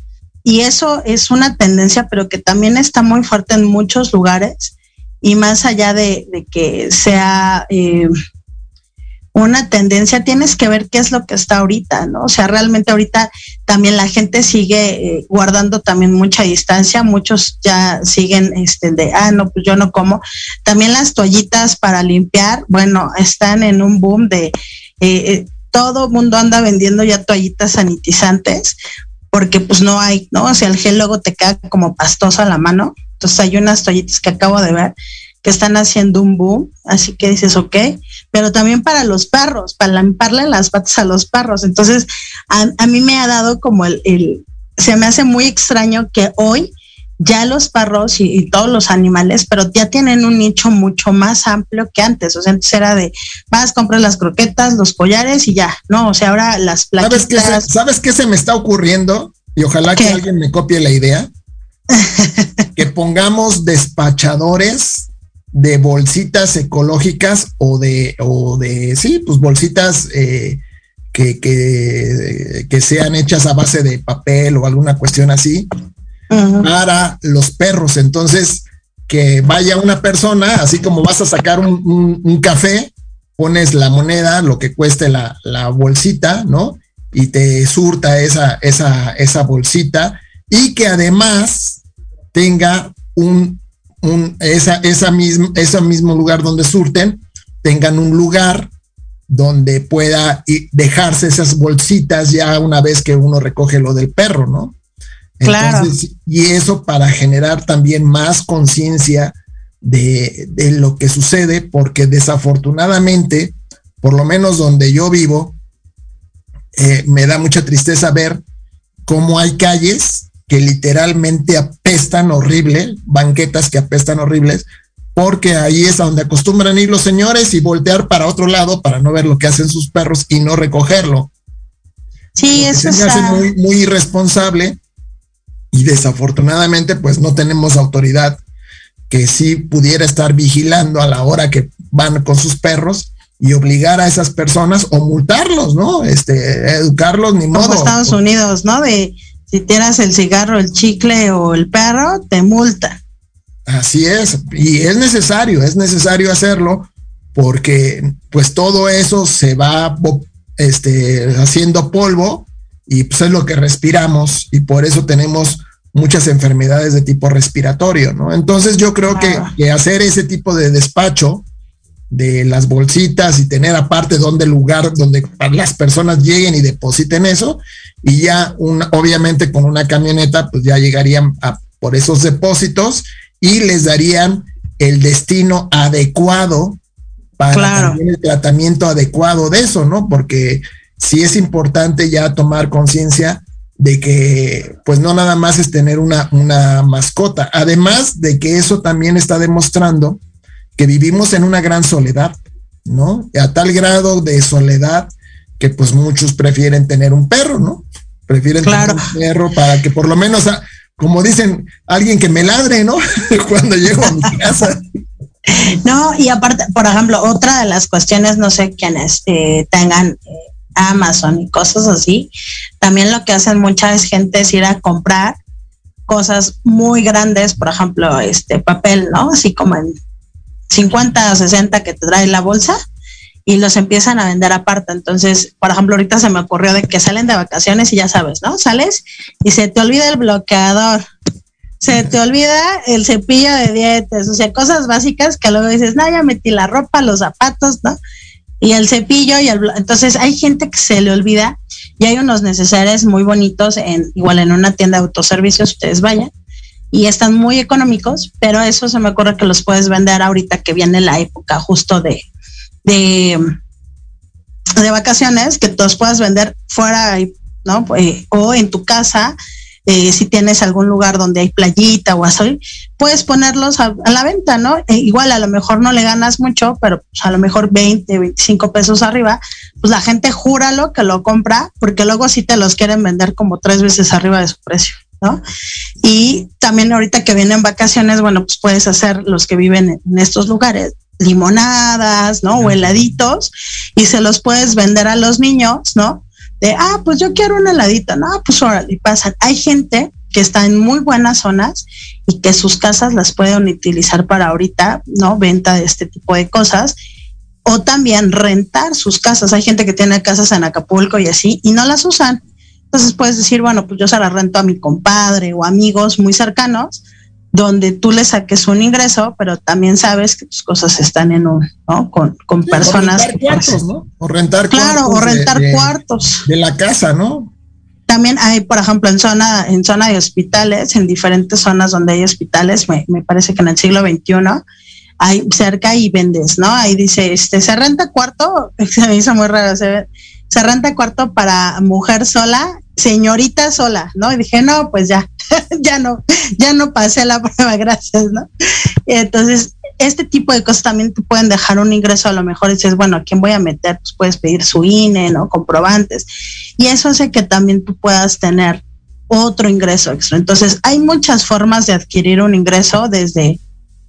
[SPEAKER 4] y eso es una tendencia, pero que también está muy fuerte en muchos lugares y más allá de, que sea eh, una tendencia, tienes que ver qué es lo que está ahorita, ¿no? O sea, realmente ahorita también la gente sigue eh, guardando también mucha distancia, muchos ya siguen este de, ah, no, pues yo no como. También las toallitas para limpiar, bueno, están en un boom de... Eh, todo mundo anda vendiendo ya toallitas sanitizantes porque pues no hay, ¿no? O sea, el gel luego te queda como pastoso a la mano. Entonces hay unas toallitas que acabo de ver que están haciendo un boom, así que dices, ok, pero también para los perros, para lamparle las patas a los perros. Entonces, a, mí me ha dado como el, el, se me hace muy extraño que hoy ya los perros y, todos los animales, pero ya tienen un nicho mucho más amplio que antes. O sea, antes era de, vas, compras las croquetas, los collares y ya, ¿no? O sea, ahora las
[SPEAKER 2] plaquitas. ¿Sabes qué se, ¿sabes qué se me está ocurriendo? Y ojalá que alguien me copie la idea. [LAUGHS] que pongamos despachadores de bolsitas ecológicas o de, o de, sí, pues bolsitas eh, que, que, que sean hechas a base de papel o alguna cuestión así para los perros. Entonces, que vaya una persona, así como vas a sacar un, café, pones la moneda, lo que cueste la, bolsita, ¿no? Y te surta esa, esa, esa bolsita y que además tenga un, un esa, esa ese mismo lugar donde surten, tengan un lugar donde pueda dejarse esas bolsitas ya una vez que uno recoge lo del perro, ¿no?
[SPEAKER 4] Claro.
[SPEAKER 2] y eso para generar también más conciencia de, lo que sucede, porque desafortunadamente, por lo menos donde yo vivo, eh, me da mucha tristeza ver cómo hay calles que literalmente apestan horrible, banquetas que apestan horribles, porque ahí es a donde acostumbran ir los señores y voltear para otro lado para no ver lo que hacen sus perros y no recogerlo.
[SPEAKER 4] Sí, eso
[SPEAKER 2] se me hace muy, muy irresponsable y desafortunadamente pues no tenemos autoridad que sí pudiera estar vigilando a la hora que van con sus perros y obligar a esas personas o multarlos, ¿no? Este, educarlos ni modo.
[SPEAKER 4] Como Estados Unidos, ¿no? De si tiras el cigarro, el chicle o el perro, te multa.
[SPEAKER 2] Así es, y es necesario, es necesario hacerlo porque pues todo eso se va este, haciendo polvo y pues es lo que respiramos y por eso tenemos muchas enfermedades de tipo respiratorio, ¿no? Entonces yo creo que, que, hacer ese tipo de despacho de las bolsitas y tener aparte donde lugar donde las personas lleguen y depositen eso y ya un, obviamente con una camioneta pues ya llegarían a, por esos depósitos y les darían el destino adecuado para el tratamiento adecuado de eso, ¿no? Porque sí es importante ya tomar conciencia de que pues no nada más es tener una, una mascota, además de que eso también está demostrando que vivimos en una gran soledad, ¿no? A tal grado de soledad que pues muchos prefieren tener un perro, ¿no? Prefieren tener un perro para que por lo menos, como dicen, alguien que me ladre, ¿no? [LAUGHS] Cuando llego a mi casa. [LAUGHS]
[SPEAKER 4] No, y aparte, por ejemplo, otra de las cuestiones, no sé quiénes eh, tengan eh, Amazon y cosas así, también lo que hacen mucha gente es ir a comprar cosas muy grandes, por ejemplo, este papel, ¿no? Así como en 50 o 60 que te trae la bolsa y los empiezan a vender aparte. Entonces, por ejemplo, ahorita se me ocurrió de que salen de vacaciones y ya sabes, ¿no? Sales y se te olvida el bloqueador, se te olvida el cepillo de dientes, o sea, cosas básicas que luego dices, no, ya metí la ropa, los zapatos, ¿no? Y el cepillo y el... Entonces hay gente que se le olvida y hay unos necesarios muy bonitos en igual en una tienda de autoservicios, ustedes vayan y están muy económicos, pero eso se me ocurre que los puedes vender ahorita que viene la época justo de, de, de vacaciones, que los puedas vender fuera, ¿no? Eh, o en tu casa, eh, si tienes algún lugar donde hay playita o así, puedes ponerlos a, la venta, ¿no? E igual a lo mejor no le ganas mucho, pero pues, a lo mejor 20, 25 pesos arriba, pues la gente júralo que lo compra, porque luego sí te los quieren vender como tres veces arriba de su precio. ¿no? Y también ahorita que vienen vacaciones, bueno, pues puedes hacer los que viven en estos lugares, limonadas, ¿no? O heladitos, y se los puedes vender a los niños, ¿no? De, ah, pues yo quiero un heladito, no, pues y pasan. Hay gente que está en muy buenas zonas y que sus casas las pueden utilizar para ahorita, ¿no? Venta de este tipo de cosas. O también rentar sus casas. Hay gente que tiene casas en Acapulco y así y no las usan. Entonces puedes decir, bueno, pues yo se la rento a mi compadre o amigos muy cercanos, donde tú le saques un ingreso, pero también sabes que tus cosas están en un, ¿no? Con, con personas.
[SPEAKER 2] O rentar cuartos, ¿no? O rentar
[SPEAKER 4] Claro, o rentar cuartos.
[SPEAKER 2] De la casa, ¿no?
[SPEAKER 4] También hay, por ejemplo, en zona, en zona de hospitales, en diferentes zonas donde hay hospitales, me, me parece que en el siglo XXI, hay cerca y vendes, ¿no? Ahí dice, este, se renta cuarto, [LAUGHS] se me hizo muy raro, se, se renta cuarto para mujer sola, señorita sola, ¿no? Y dije, no, pues ya, [LAUGHS] ya no, ya no pasé la prueba, [LAUGHS] gracias, ¿no? entonces, este tipo de cosas también te pueden dejar un ingreso, a lo mejor dices, bueno, ¿a quién voy a meter? Pues puedes pedir su INE, ¿no? Comprobantes. Y eso hace que también tú puedas tener otro ingreso extra. Entonces, hay muchas formas de adquirir un ingreso desde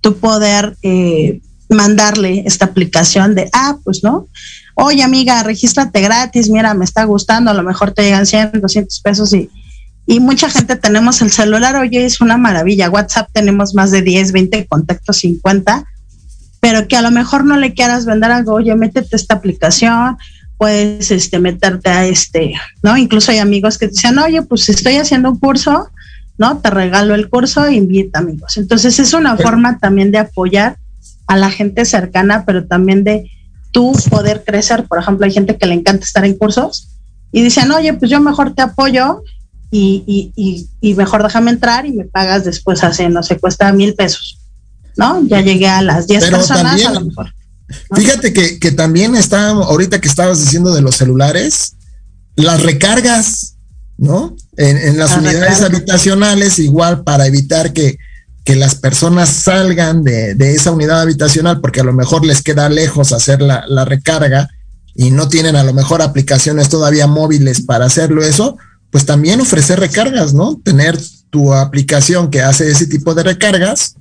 [SPEAKER 4] tu poder eh, mandarle esta aplicación de, ah, pues no, oye amiga, regístrate gratis, mira, me está gustando, a lo mejor te llegan 100, 200 pesos y, y mucha gente tenemos el celular, oye, es una maravilla, WhatsApp tenemos más de 10, 20 contactos, 50, pero que a lo mejor no le quieras vender algo, oye, métete esta aplicación, puedes este, meterte a este, ¿no? Incluso hay amigos que dicen, oye, pues estoy haciendo un curso, ¿no? Te regalo el curso invita amigos. Entonces es una forma también de apoyar a la gente cercana, pero también de tú poder crecer. Por ejemplo, hay gente que le encanta estar en cursos y dicen, oye, pues yo mejor te apoyo y, y, y, mejor déjame entrar y me pagas después hace, no sé, cuesta mil pesos. ¿No? Ya llegué a las 10 personas a lo mejor.
[SPEAKER 2] Fíjate que, que también está, ahorita que estabas diciendo de los celulares, las recargas, ¿no? En, las unidades habitacionales, igual para evitar que, las personas salgan de, esa unidad habitacional, porque a lo mejor les queda lejos hacer la, la recarga y no tienen a lo mejor aplicaciones todavía móviles para hacerlo eso, pues también ofrecer recargas, ¿no? Tener tu aplicación que hace ese tipo de recargas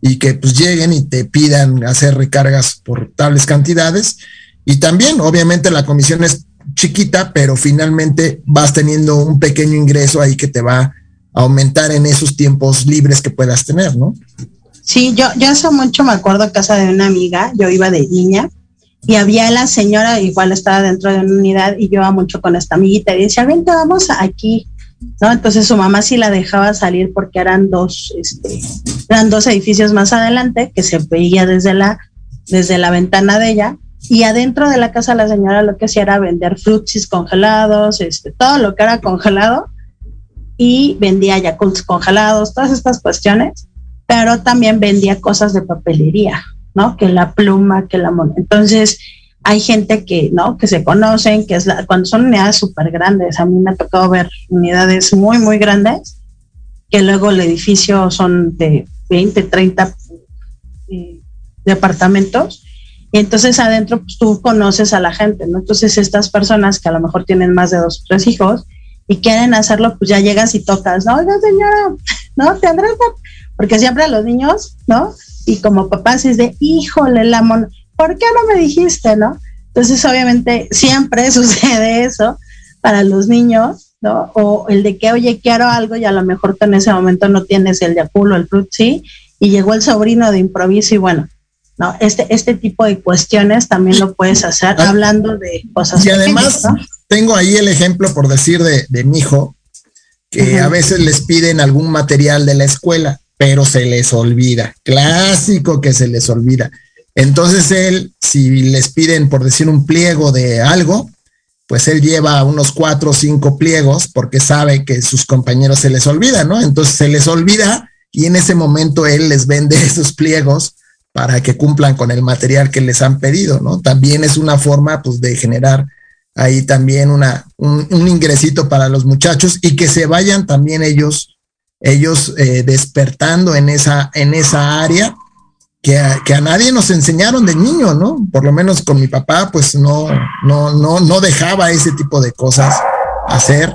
[SPEAKER 2] y que pues lleguen y te pidan hacer recargas por tales cantidades. Y también, obviamente, la comisión es chiquita, pero finalmente vas teniendo un pequeño ingreso ahí que te va aumentar en esos tiempos libres que puedas tener, ¿no?
[SPEAKER 4] Sí, yo, yo hace mucho me acuerdo a casa de una amiga, yo iba de niña y había la señora, igual estaba dentro de una unidad y yo iba mucho con esta amiguita y decía, vente, vamos aquí, ¿no? Entonces su mamá sí la dejaba salir porque eran dos, este, eran dos edificios más adelante que se veía desde la, desde la ventana de ella y adentro de la casa la señora lo que hacía era vender frutsis congelados, este, todo lo que era congelado y vendía yacults congelados, todas estas cuestiones, pero también vendía cosas de papelería, ¿no? Que la pluma, que la moneda. Entonces, hay gente que, ¿no? Que se conocen, que es la, cuando son unidades súper grandes, a mí me ha tocado ver unidades muy, muy grandes, que luego el edificio son de 20, 30 eh, departamentos, y entonces adentro pues, tú conoces a la gente, ¿no? Entonces estas personas que a lo mejor tienen más de dos o tres hijos y quieren hacerlo, pues ya llegas y tocas, ¿no? Oiga, señora, ¿no? ¿Te Porque siempre a los niños, ¿no? Y como papás es de, híjole, la mon ¿por qué no me dijiste, no? Entonces, obviamente, siempre [LAUGHS] sucede eso para los niños, ¿no? O el de que, oye, quiero algo y a lo mejor tú en ese momento no tienes el de o el fruit, sí, y llegó el sobrino de improviso y bueno, ¿no? Este, este tipo de cuestiones también lo puedes hacer ah, hablando de cosas.
[SPEAKER 2] Y además, tengo ahí el ejemplo, por decir, de, de mi hijo, que a veces les piden algún material de la escuela, pero se les olvida. Clásico que se les olvida. Entonces él, si les piden, por decir, un pliego de algo, pues él lleva unos cuatro o cinco pliegos porque sabe que sus compañeros se les olvida, ¿no? Entonces se les olvida y en ese momento él les vende [LAUGHS] esos pliegos para que cumplan con el material que les han pedido, ¿no? También es una forma, pues, de generar ahí también una, un, ingresito para los muchachos y que se vayan también ellos, ellos eh, despertando en esa, en esa área que a, nadie nos enseñaron de niño, ¿no? Por lo menos con mi papá, pues no, no, no, no dejaba ese tipo de cosas hacer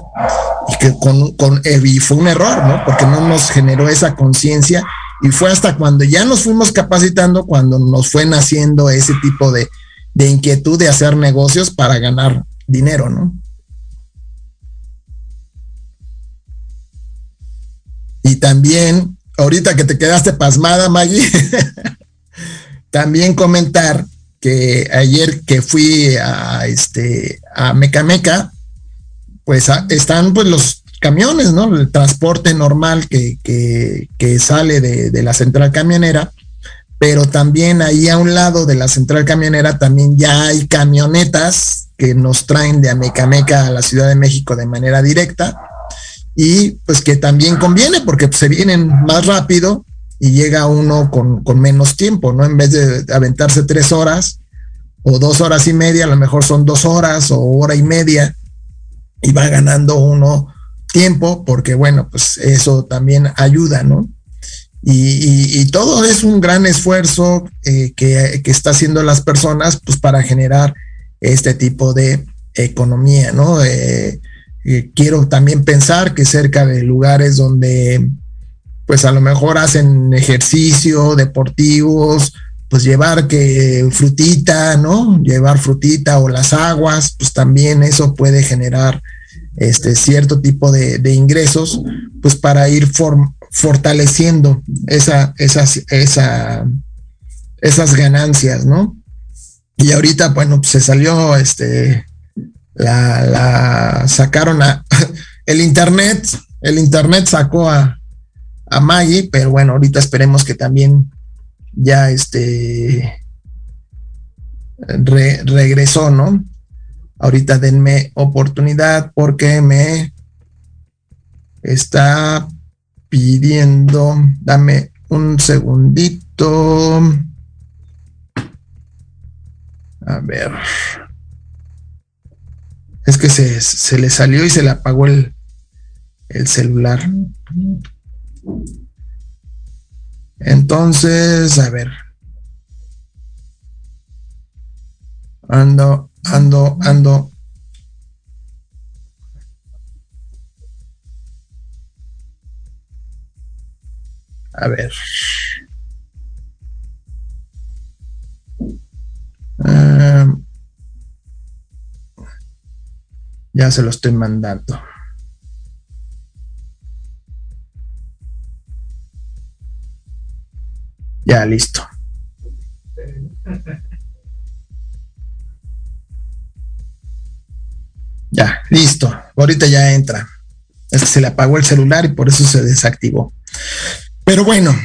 [SPEAKER 2] y que con, con y fue un error, ¿no? Porque no nos generó esa conciencia y fue hasta cuando ya nos fuimos capacitando, cuando nos fue naciendo ese tipo de, de inquietud de hacer negocios para ganar dinero, ¿no? Y también, ahorita que te quedaste pasmada, Maggie, [LAUGHS] También comentar que ayer que fui a este a Mecameca, pues están pues los camiones, ¿no? El transporte normal que, que, sale de, la central camionera, pero también ahí a un lado de la central camionera también ya hay camionetas que nos traen de Amecameca a la Ciudad de México de manera directa y pues que también conviene porque se vienen más rápido y llega uno con, menos tiempo, ¿no? En vez de aventarse tres horas o dos horas y media, a lo mejor son dos horas o hora y media y va ganando uno tiempo porque, bueno, pues eso también ayuda, ¿no? Y, todo es un gran esfuerzo eh, que, que, está haciendo las personas pues para generar este tipo de economía, ¿no? Eh, eh, quiero también pensar que cerca de lugares donde pues a lo mejor hacen ejercicio, deportivos, pues llevar que frutita, ¿no? Llevar frutita o las aguas, pues también eso puede generar este cierto tipo de, ingresos, pues para ir fortaleciendo esa, esas, esa, esas ganancias, ¿no? Y ahorita, bueno, pues se salió, este, la, sacaron a, [LAUGHS] el internet, el internet sacó a, a Maggie, pero bueno, ahorita esperemos que también ya este regresó, ¿no? Ahorita denme oportunidad porque me está pidiendo, dame un segundito. A ver. Es que se, se le salió y se le apagó el, el celular. Entonces, a ver. Ando, ando, ando. A ver. Ah, ya se lo estoy mandando. Ya, listo. Ya, listo. Ahorita ya entra. Es que se le apagó el celular y por eso se desactivó. Pero bueno,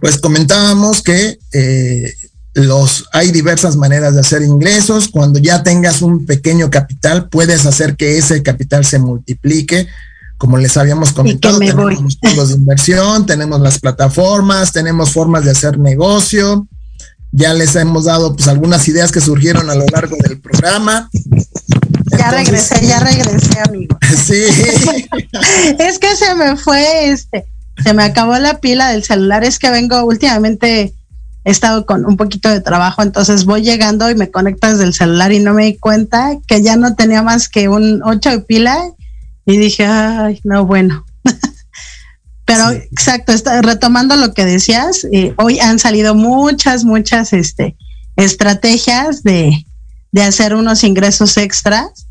[SPEAKER 2] pues comentábamos que eh, los, hay diversas maneras de hacer ingresos. Cuando ya tengas un pequeño capital, puedes hacer que ese capital se multiplique. Como les habíamos comentado, tenemos fondos de inversión, tenemos las plataformas, tenemos formas de hacer negocio. Ya les hemos dado pues algunas ideas que surgieron a lo largo del programa.
[SPEAKER 4] Ya regresé, ya regresé, amigo. [LAUGHS]
[SPEAKER 2] Sí. [LAUGHS]
[SPEAKER 4] es que se me fue este, se me acabó la pila del celular. Es que vengo últimamente he estado con un poquito de trabajo, entonces voy llegando y me conecto desde el celular y no me di cuenta que ya no tenía más que un 8 de pila y dije, ay, no, bueno. [LAUGHS] Pero exacto, está, retomando lo que decías, eh, hoy han salido muchas, muchas este, estrategias de, de hacer unos ingresos extras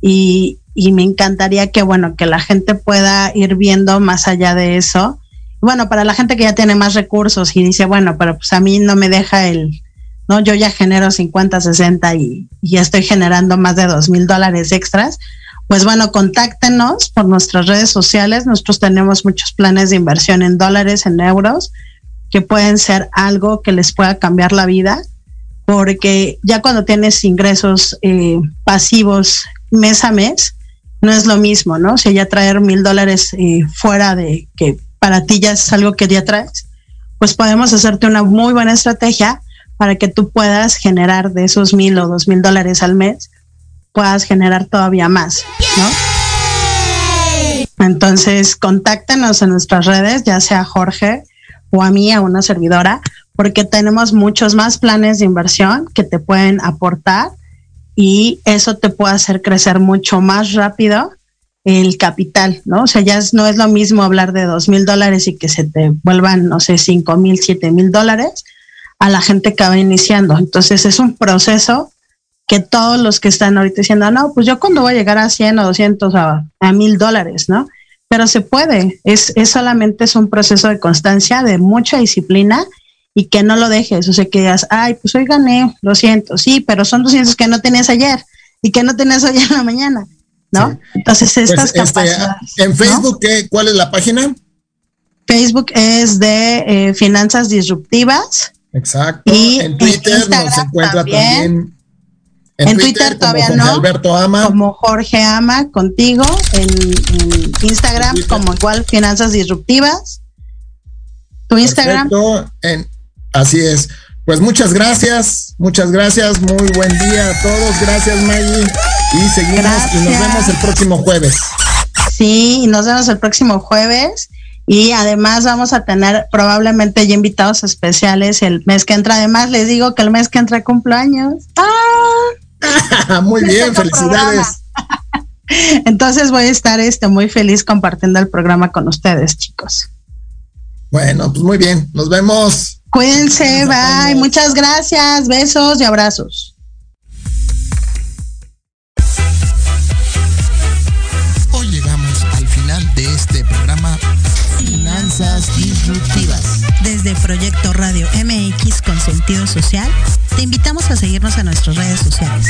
[SPEAKER 4] y, y me encantaría que, bueno, que la gente pueda ir viendo más allá de eso bueno, para la gente que ya tiene más recursos y dice, bueno, pero pues a mí no me deja el, no, yo ya genero 50, 60 y, ya estoy generando más de dos mil dólares extras. Pues bueno, contáctenos por nuestras redes sociales. Nosotros tenemos muchos planes de inversión en dólares, en euros, que pueden ser algo que les pueda cambiar la vida, porque ya cuando tienes ingresos eh, pasivos mes a mes, no es lo mismo, ¿no? O sea, ya traer mil dólares eh, fuera de que para ti ya es algo que ya traes, pues podemos hacerte una muy buena estrategia para que tú puedas generar de esos mil o dos mil dólares al mes, puedas generar todavía más. Entonces, contáctenos en nuestras redes, ya sea Jorge o a mí, a una servidora, porque tenemos muchos más planes de inversión que te pueden aportar y eso te puede hacer crecer mucho más rápido el capital, ¿no? O sea, ya no es lo mismo hablar de dos mil dólares y que se te vuelvan, no sé, cinco mil, siete mil dólares a la gente que va iniciando. Entonces es un proceso que todos los que están ahorita diciendo, no, pues yo cuando voy a llegar a 100 o 200 a, mil dólares, ¿no? Pero se puede, es, es solamente es un proceso de constancia, de mucha disciplina y que no lo dejes, o sea, que digas, ay, pues hoy gané 200, sí, pero son 200 que no tenías ayer y que no tenías ayer en la mañana ¿no? Entonces, pues, estas este,
[SPEAKER 2] ¿En Facebook cuál es la página?
[SPEAKER 4] Facebook es de eh, Finanzas Disruptivas.
[SPEAKER 2] Exacto. Y en Twitter nos encuentra también.
[SPEAKER 4] En, Twitter, todavía no.
[SPEAKER 2] Alberto Ama.
[SPEAKER 4] Como Jorge Ama contigo. En, Instagram como igual Finanzas Disruptivas. Tu Instagram.
[SPEAKER 2] En, así es. Pues muchas gracias, muchas gracias, muy buen día a todos, gracias Maggie y seguimos y nos vemos el próximo jueves.
[SPEAKER 4] Sí, nos vemos el próximo jueves y además vamos a tener probablemente ya invitados especiales el mes que entra. Además les digo que el mes que entra cumpleaños.
[SPEAKER 2] ¡Ah! [LAUGHS] muy [LAUGHS] bien, felicidades. [LAUGHS]
[SPEAKER 4] Entonces voy a estar este, muy feliz compartiendo el programa con ustedes, chicos.
[SPEAKER 2] Bueno, pues muy bien, nos vemos.
[SPEAKER 4] Cuídense, bye. Muchas gracias. Besos y abrazos.
[SPEAKER 1] Hoy llegamos al final de este programa Finanzas Disruptivas.
[SPEAKER 3] Desde Proyecto Radio MX con sentido social, te invitamos a seguirnos a nuestras redes sociales.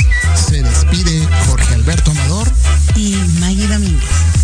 [SPEAKER 1] Se despide Jorge Alberto Amador
[SPEAKER 3] y Maggie Domínguez.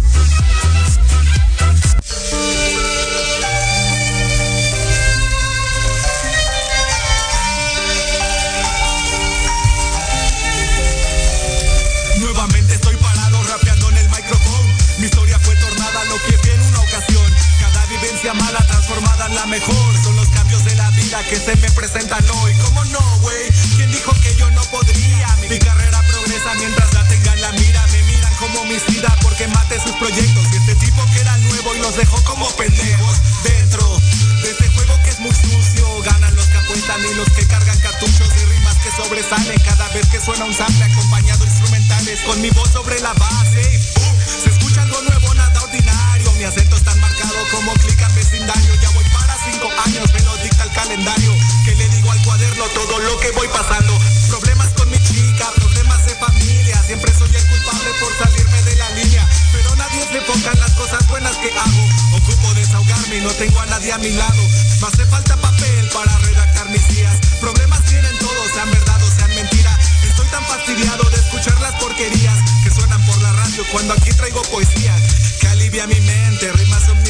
[SPEAKER 5] mejor. Son los cambios de la vida que se me presentan hoy. ¿Cómo no, güey? ¿Quién dijo que yo no podría? Mi carrera progresa mientras la tengan la mira. Me miran como homicida porque mate sus proyectos. Y este
[SPEAKER 6] tipo que era nuevo y los dejó como pendejos dentro de este juego que es muy sucio. Ganan los que apuestan y los que cargan cartuchos y rimas que sobresalen cada vez que suena un sample acompañado instrumentales con mi voz sobre la base. Se escucha algo nuevo, nada ordinario. Mi acento es tan marcado como clic en vecindario años, me lo dicta el calendario. Que le digo al cuaderno todo lo que voy pasando. Problemas con mi chica, problemas de familia. Siempre soy el culpable por salirme de la línea. Pero nadie se enfoca en las cosas buenas que hago. Ocupo desahogarme y no tengo a nadie a mi lado. Me hace falta papel para redactar mis días. Problemas tienen todos, sean verdad o sean mentira. Estoy tan fastidiado de escuchar las porquerías que suenan por la radio cuando aquí traigo poesía. Que alivia mi mente, rimas omnipotentes.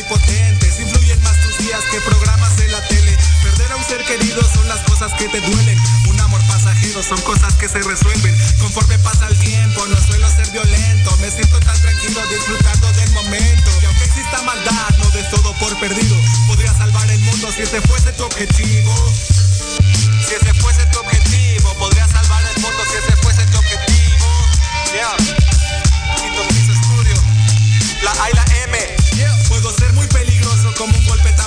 [SPEAKER 6] Ser querido son las cosas que te duelen. Un amor pasajero son cosas que se resuelven. Conforme pasa el tiempo, no suelo ser violento. Me siento tan tranquilo disfrutando del momento. Y aunque exista maldad, no des todo por perdido. Podría salvar el mundo si ese fuese tu objetivo. Si ese fuese tu objetivo, podría salvar el mundo si ese fuese tu objetivo. Yeah. La A y la M. Puedo ser muy peligroso como un golpe tan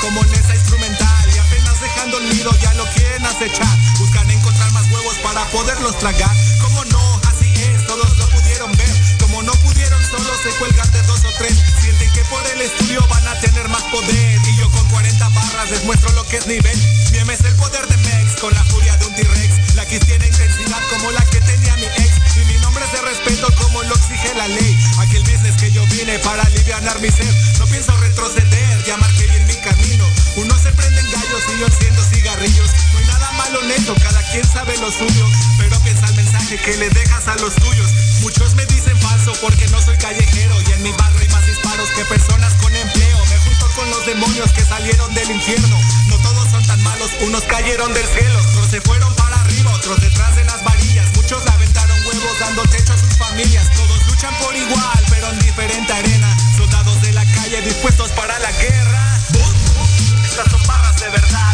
[SPEAKER 6] como en esa instrumental. Y apenas dejando el nido ya lo quieren acechar. Buscan encontrar más huevos para poderlos tragar. Como no, así es, todos lo pudieron ver. Como no pudieron, solo se cuelgan de dos o tres. Sienten que por el estudio van a tener más poder. Y yo con 40 barras les muestro lo que es nivel. Mi es el poder de Mex con la furia de un T-Rex. La tiene intensidad como la que tenía mi ex. Y mi nombre es de respeto como lo exige la ley. Aquel business que yo vine para aliviar mi ser. No pienso retroceder, ya marqué bien mi camino. Unos se prenden gallos y yo enciendo cigarrillos. No hay nada malo en eso, cada quien sabe lo suyo. Pero piensa el mensaje que le dejas a los tuyos. Muchos me dicen falso porque no soy callejero. Y en mi barrio hay más disparos que personas con empleo. Me junto con los demonios que salieron del infierno tan malos, unos cayeron del cielo, otros se fueron para arriba, otros detrás de las varillas, muchos aventaron huevos dando techo a sus familias, todos luchan por igual, pero en diferente arena, soldados de la calle dispuestos para la guerra.
[SPEAKER 5] Estas
[SPEAKER 6] son barras de verdad.